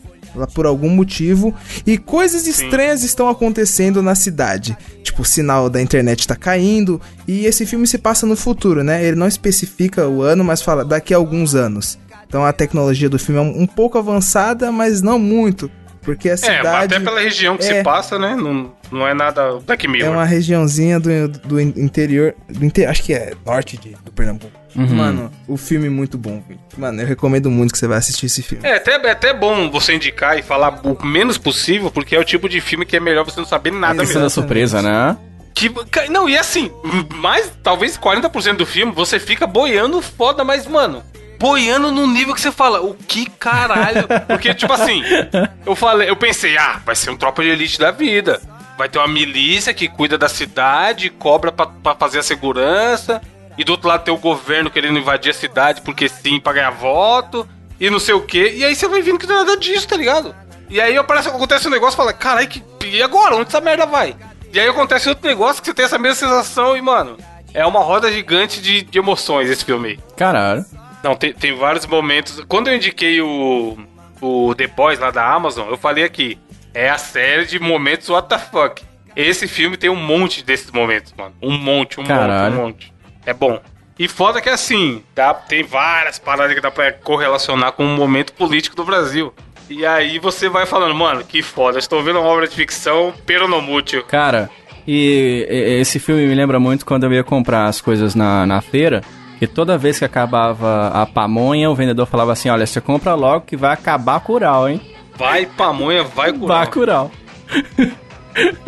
Por algum motivo. E coisas estranhas estão acontecendo na cidade. Tipo, o sinal da internet tá caindo. E esse filme se passa no futuro, né? Ele não especifica o ano, mas fala daqui a alguns anos. Então a tecnologia do filme é um, pouco avançada, mas não muito. Porque a É, cidade. até pela região que é- se passa, né? Não, não é nada Black É Mirror. uma regiãozinha do, do interior. Do inte- acho que é norte de, do Pernambuco. Uhum. Mano, o filme é muito bom, velho. Mano, eu recomendo muito que você vá assistir esse filme. É até, é até bom você indicar e falar o menos possível, porque é o tipo de filme que é melhor você não saber nada Isso mesmo. da surpresa, né? Que, não, e assim, mais talvez 40% do filme você fica boiando foda, mas, mano, boiando num nível que você fala, o que caralho? [laughs] Porque, tipo assim, eu falei, eu pensei, ah, vai ser um tropa de elite da vida. Vai ter uma milícia que cuida da cidade, cobra pra, pra fazer a segurança. E do outro lado tem o governo querendo invadir a cidade porque sim, pra ganhar voto. E não sei o quê. E aí você vai vendo que não é nada disso, tá ligado? E aí aparece, acontece um negócio e fala, caralho, que, e agora? Onde essa merda vai? E aí acontece outro negócio que você tem essa mesma sensação e, mano, é uma roda gigante de, de emoções esse filme aí. Caralho. Não, tem, tem vários momentos. Quando eu indiquei o, o The Boys lá da Amazon, eu falei aqui, é a série de momentos what the fuck. Esse filme tem um monte desses momentos, mano. Um monte, um Caralho. monte, um monte. É bom. E foda que assim, dá, tem várias paradas que dá pra correlacionar com o momento político do Brasil. E aí você vai falando, mano, que foda, estou vendo uma obra de ficção peronomútil. Cara, e, e- esse filme me lembra muito quando eu ia comprar as coisas na, na feira. Que toda vez que acabava a pamonha, o vendedor falava assim: Olha, você compra logo que vai acabar a cural, hein? Vai pamonha, vai Vai curar. cural.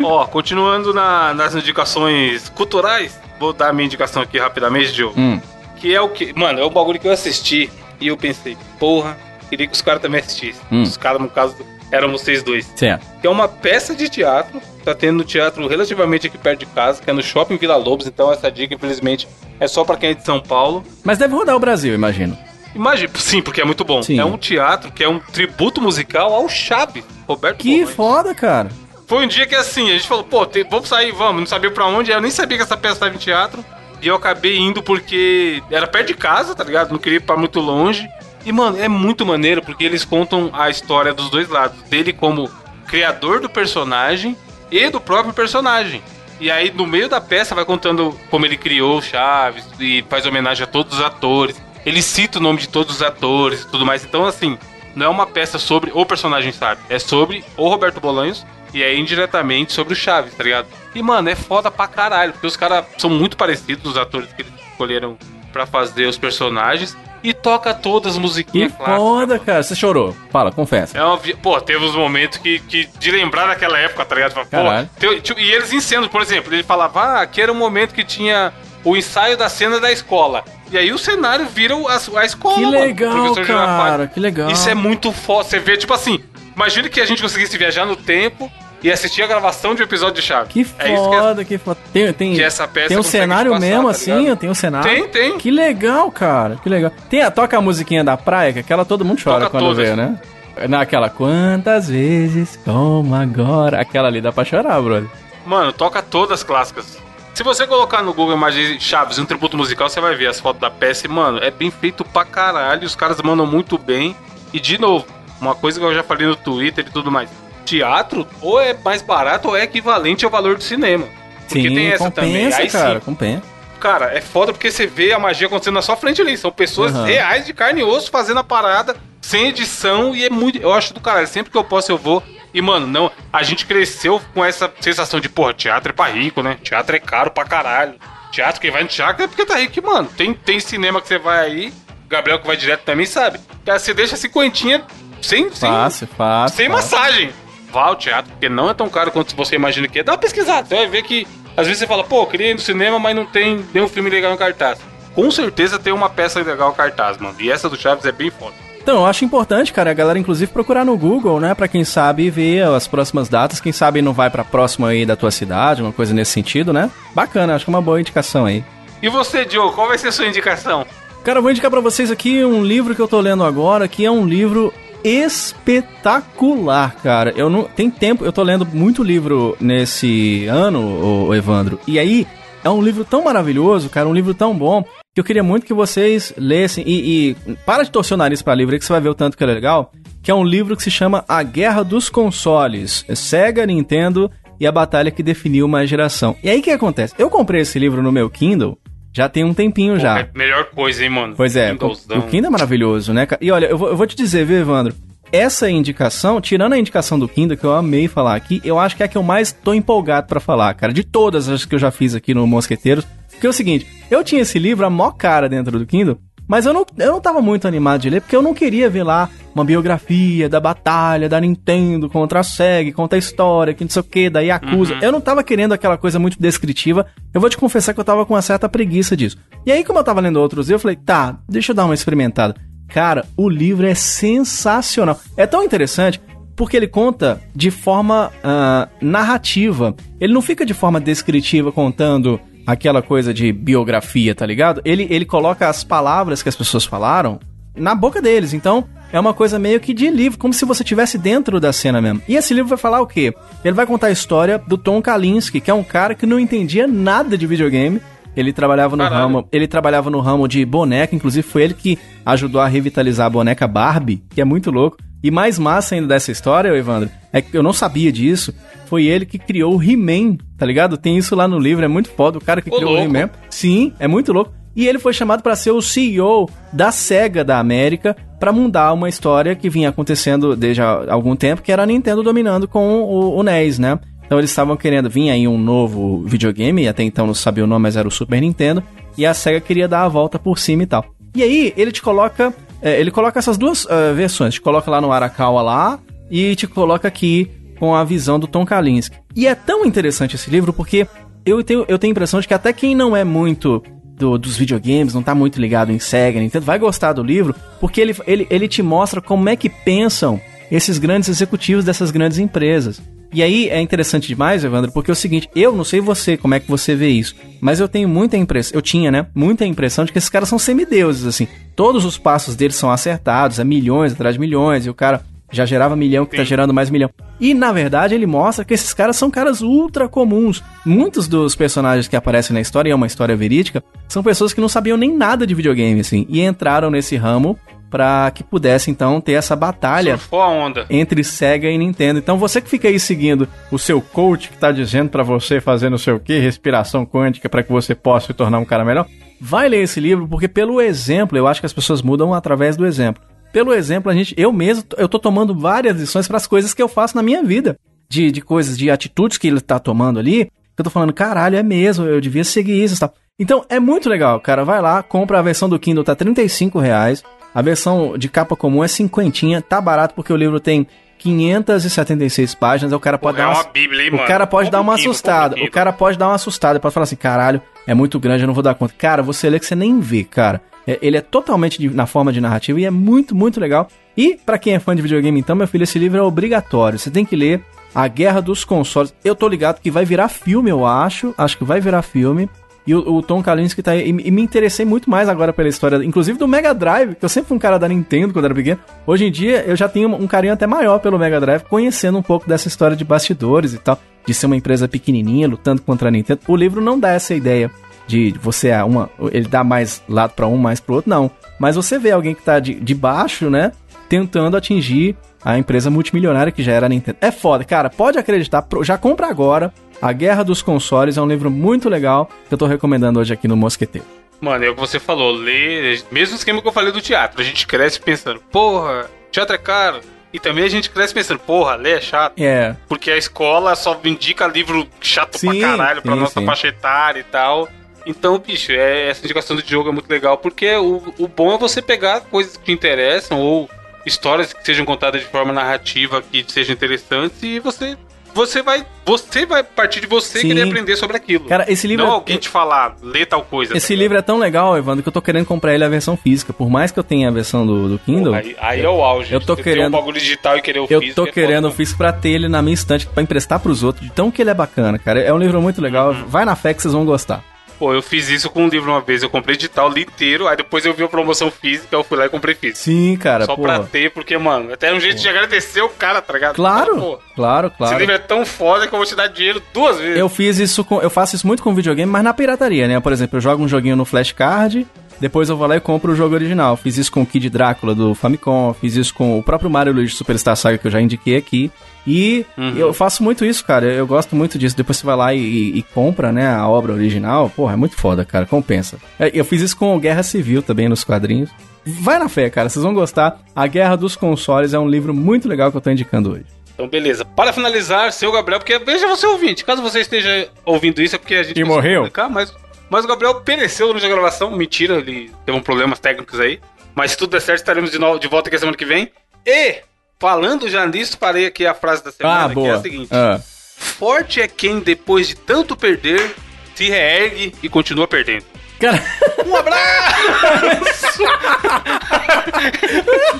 Ó, continuando na- nas indicações culturais, vou dar a minha indicação aqui rapidamente, Diogo. Hum. Que é o que. Mano, é o bagulho que eu assisti e eu pensei, porra, queria que os caras também assistissem. Hum. Os caras, no caso, eram vocês dois. Certo. Que é uma peça de teatro, tá tendo no teatro relativamente aqui perto de casa, que é no Shopping Vila Lobos, então essa dica, infelizmente, é só pra quem é de São Paulo. Mas deve rodar o Brasil, imagino. Imagina, sim, porque é muito bom. Sim. É um teatro que é um tributo musical ao Chaves, Roberto Que foda, cara. Foi um dia que assim, a gente falou, pô, te- vamos sair, vamos, não sabia pra onde, eu nem sabia que essa peça estava em teatro. E eu acabei indo porque era perto de casa, tá ligado? Não queria ir pra muito longe. E, mano, é muito maneiro porque eles contam a história dos dois lados. Dele como criador do personagem e do próprio personagem. E aí, no meio da peça, vai contando como ele criou o Chaves e faz homenagem a todos os atores. Ele cita o nome de todos os atores e tudo mais. Então, assim, não é uma peça sobre o personagem, sabe? É sobre o Roberto Bolanhos e é indiretamente sobre o Chaves, tá ligado? E, mano, é foda pra caralho, porque os caras são muito parecidos, os atores que eles escolheram pra fazer os personagens. E toca todas as Que musiquinhas clássicas. foda, mano. cara. Você chorou. Fala, confessa. É uma. Pô, teve uns momentos que, que de lembrar daquela época, tá ligado? Pô, Caralho. teu- tio- e eles encenam, por exemplo, ele falava, ah, aqui era o momento que tinha o ensaio da cena da escola. E aí o cenário vira a, a escola, Que mano, legal, Girafales. cara. Que legal. Isso é muito foda. Você vê, tipo assim, imagina que a gente conseguisse viajar no tempo e assistir a gravação de um episódio de Chaves. Que É isso que é- foda, que foda. Tem, tem, que essa peça tem um cenário passar, mesmo, tá assim? Tem um cenário? Tem, tem. Que legal, cara. Que legal. Tem a, toca a musiquinha da praia, que aquela todo mundo chora Toca quando todas. vê, né? Naquela, quantas vezes, como agora. Aquela ali dá pra chorar, brother. Mano, toca todas as clássicas. Se você colocar no Google Imagens Chaves, um tributo musical, você vai ver as fotos da peça e, mano, é bem feito pra caralho. Os caras mandam muito bem. E, de novo, uma coisa que eu já falei no Twitter e tudo mais. Teatro, ou é mais barato ou é equivalente ao valor do cinema. Porque Sim, tem essa compensa, também. Aí cara, sim, compensa. cara, é foda porque você vê a magia acontecendo na sua frente ali. São pessoas Aham. reais de carne e osso fazendo a parada, sem edição, e é muito. Eu acho do caralho. Sempre que eu posso, eu vou. E, mano, não. A gente cresceu com essa sensação de, porra, teatro é pra rico, né? Teatro é caro pra caralho. Teatro, quem vai no teatro é porque tá rico, mano. Tem, tem cinema que você vai aí Gabriel que vai direto também sabe. Você deixa cinquentinha sem, sem, Fácil, fácil. sem fácil. massagem. Vá ao teatro, porque não é tão caro quanto você imagina que é. Dá uma pesquisada, você vai ver que às vezes você fala, pô, eu queria ir no cinema, mas não tem nenhum filme legal em cartaz. Com certeza tem uma peça legal em cartaz, mano. E essa do Chaves é bem foda. Então, eu acho importante, cara, a galera inclusive procurar no Google, né, Pra quem sabe ver as próximas datas, quem sabe não vai pra próxima aí da tua cidade, uma coisa nesse sentido, né? Bacana, acho que é uma boa indicação aí. E você, Diogo, qual vai ser a sua indicação? Cara, eu vou indicar pra vocês aqui um livro que eu tô lendo agora, que é um livro espetacular, cara. Eu não tem tempo, eu tô lendo muito livro nesse ano, ô Evandro. E aí é um livro tão maravilhoso, cara, um livro tão bom que eu queria muito que vocês lessem e, e para de torcer o nariz pra livro aí que você vai ver o tanto que é legal, que é um livro que se chama A Guerra dos Consoles. Sega, Nintendo e a batalha que definiu uma geração. E aí o que acontece? Eu comprei esse livro no meu Kindle já tem um tempinho já. É a melhor coisa, hein, mano? Pois é, Windowsão. o Kindle é maravilhoso, né? cara? E olha, eu vou, eu vou te dizer, viu, Evandro? Essa indicação, tirando a indicação do Kindle, que eu amei falar aqui, eu acho que é a que eu mais tô empolgado pra falar, cara. De todas as que eu já fiz aqui no Mosqueteiros. Porque é o seguinte, eu tinha esse livro, a mó cara dentro do Kindle, mas eu não, eu não tava muito animado de ler, porque eu não queria ver lá uma biografia da batalha da Nintendo contra a Sega, conta a história, que não sei o que, da Yakuza. Eu não tava querendo aquela coisa muito descritiva. Eu vou te confessar que eu tava com uma certa preguiça disso. E aí, como eu tava lendo outros, eu falei, tá, deixa eu dar uma experimentada. Cara, o livro é sensacional. É tão interessante porque ele conta de forma ah, narrativa. Ele não fica de forma descritiva contando aquela coisa de biografia, tá ligado? Ele, ele coloca as palavras que as pessoas falaram na boca deles. Então, é uma coisa meio que de livro, como se você estivesse dentro da cena mesmo. E esse livro vai falar o quê? Ele vai contar a história do Tom Kalinske, que é um cara que não entendia nada de videogame. Ele trabalhava no Caralho. ramo, ele trabalhava no ramo de boneca, inclusive foi ele que ajudou a revitalizar a boneca Barbie, que é muito louco. E mais massa ainda dessa história, Evandro, é que eu não sabia disso. Foi ele que criou o He-Man, tá ligado? Tem isso lá no livro, é muito foda. O cara que Ô, criou o louco. He-Man. Sim, é muito louco. E ele foi chamado para ser o CEO da SEGA da América para mudar uma história que vinha acontecendo desde há algum tempo, que era a Nintendo dominando com o, o NES, né? Então eles estavam querendo vir aí um novo videogame, e até então não sabia o nome, mas era o Super Nintendo, e a SEGA queria dar a volta por cima e tal. E aí ele te coloca, é, ele coloca essas duas ah, versões, te coloca lá no Arakawa lá e te coloca aqui com a visão do Tom Kalinske. E é tão interessante esse livro porque eu tenho, eu tenho a impressão de que até quem não é muito do- dos videogames, não tá muito ligado em Sega, Nintendo, vai gostar do livro, porque ele, ele, ele te mostra como é que pensam esses grandes executivos dessas grandes empresas. E aí é interessante demais, Evandro, porque é o seguinte, eu não sei você, como é que você vê isso, mas eu tenho muita impressão, eu tinha, né, muita impressão de que esses caras são semideuses, assim. Todos os passos deles são acertados, é milhões atrás de milhões, e o cara já gerava milhão que tá Sim. gerando mais milhão. E na verdade ele mostra que esses caras são caras ultra comuns. Muitos dos personagens que aparecem na história, e é uma história verídica, são pessoas que não sabiam nem nada de videogame, assim, e entraram nesse ramo pra que pudesse então ter essa batalha Surfou a onda. entre Sega e Nintendo. Então você que fica aí seguindo o seu coach que tá dizendo pra você fazer não sei o que, respiração quântica pra que você possa se tornar um cara melhor, vai ler esse livro porque pelo exemplo, eu acho que as pessoas mudam através do exemplo. Pelo exemplo, a gente, eu mesmo, eu tô tomando várias lições para as coisas que eu faço na minha vida, de, de coisas, de atitudes que ele tá tomando ali, eu tô falando, caralho, é mesmo, eu devia seguir isso tal. Então, é muito legal, cara, vai lá, compra a versão do Kindle, tá 35 reais, a versão de capa comum é cinquentinha, tá barato porque o livro tem 576 páginas, o cara pode Porra, dar é uma, uma bíblia, hein, o mano? cara pode dar uma um assustada, um o cara pode dar uma assustada, pode falar assim, caralho, é muito grande, eu não vou dar conta. Cara, você lê que você nem vê, cara. É, ele é totalmente de- na forma de narrativa e é muito, muito legal. E pra quem é fã de videogame, então, meu filho, esse livro é obrigatório. Você tem que ler A Guerra dos Consoles. Eu tô ligado que vai virar filme, eu acho. Acho que vai virar filme. E o, o Tom Kalinske tá aí. E, e me interessei muito mais agora pela história, inclusive do Mega Drive, que eu sempre fui um cara da Nintendo quando era pequeno. Hoje em dia eu já tenho um carinho até maior pelo Mega Drive, conhecendo um pouco dessa história de bastidores e tal, de ser uma empresa pequenininha lutando contra a Nintendo. O livro não dá essa ideia de você é uma, ele dá mais lado pra um, mais pro outro, não. Mas você vê alguém que tá de, de baixo, né, tentando atingir a empresa multimilionária que já era a Nintendo. É foda, cara, pode acreditar, já compra agora. A Guerra dos Consoles é um livro muito legal que eu tô recomendando hoje aqui no Mosqueteiro. Mano, é o que você falou, ler. Mesmo esquema que eu falei do teatro. A gente cresce pensando, porra, teatro é caro. E também a gente cresce pensando, porra, ler é chato. É, Porque a escola só indica livro chato Sim, pra caralho pra sim, nossa sim. faixa etária e tal. Então, bicho, é, essa indicação de jogo é muito legal, porque o, o bom é você pegar coisas que te interessam ou histórias que sejam contadas de forma narrativa que sejam interessantes e você você vai você vai partir de você Sim. querer aprender sobre aquilo. Cara, esse livro não é- alguém te falar, lê tal coisa. Esse tá livro é tão legal, Evandro, que eu tô querendo comprar ele a versão física. Por mais que eu tenha a versão do, do Kindle, Aí, aí é o auge. Eu tô Você querendo- um bagulho digital e querer o eu físico tô é querendo o foda. físico pra ter ele na minha estante, pra emprestar pros outros. De tão que ele é bacana, cara. É um livro muito legal. Uhum. Vai na fé que vocês vão gostar. Pô, eu fiz isso com um livro uma vez. Eu comprei digital li inteiro, aí depois eu vi a promoção física, eu fui lá e comprei físico. Sim, cara, Só pô. pra ter, porque, mano, até um jeito de agradecer o cara, tá ligado? Claro, Pô, claro, Esse claro. livro é tão foda que eu vou te dar dinheiro duas vezes. Eu fiz isso com. Eu faço isso muito com videogame, mas na pirataria, né? Por exemplo, eu jogo um joguinho no flashcard, depois eu vou lá e compro o jogo original. Fiz isso com o Kid Drácula do Famicom, fiz isso com o próprio Mario Luigi Superstar Saga que eu já indiquei aqui. E eu faço muito isso, cara. Eu gosto muito disso. Depois você vai lá e, e- e compra, né, a obra original. Porra, é muito foda, cara. Compensa. É, Eu fiz isso com o Guerra Civil também nos quadrinhos. Vai na fé, cara. Vocês vão gostar. A Guerra dos Consoles é um livro muito legal que eu tô indicando hoje. Então, beleza. Para finalizar, seu Gabriel, porque veja você ouvinte. Caso você esteja ouvindo isso, é porque a gente. E morreu? mas, mas o Gabriel pereceu durante a gravação. Mentira, ele teve um problemas técnicos aí. Mas se tudo der certo, estaremos de, novo, de volta aqui semana que vem. E, falando já nisso, parei aqui a frase da semana, Ah, que boa. é a seguinte: Ah. Forte é quem, depois de tanto perder, se reergue e continua perdendo. Cara. Um abraço! [laughs]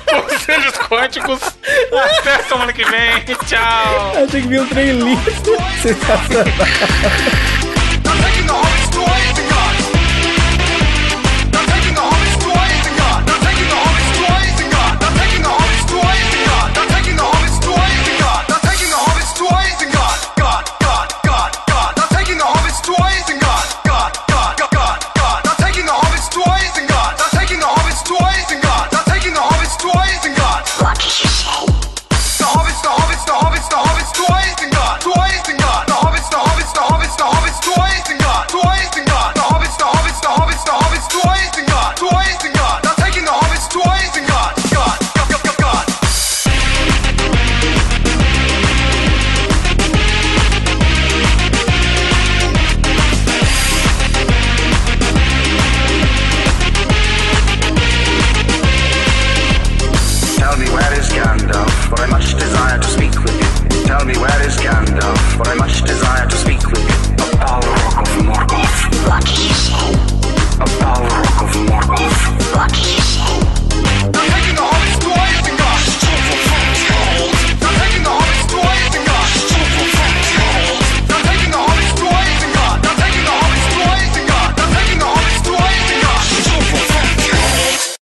Conselhos quânticos. Até semana que vem. Tchau. Achei que vi um trem lindo. Sensacional.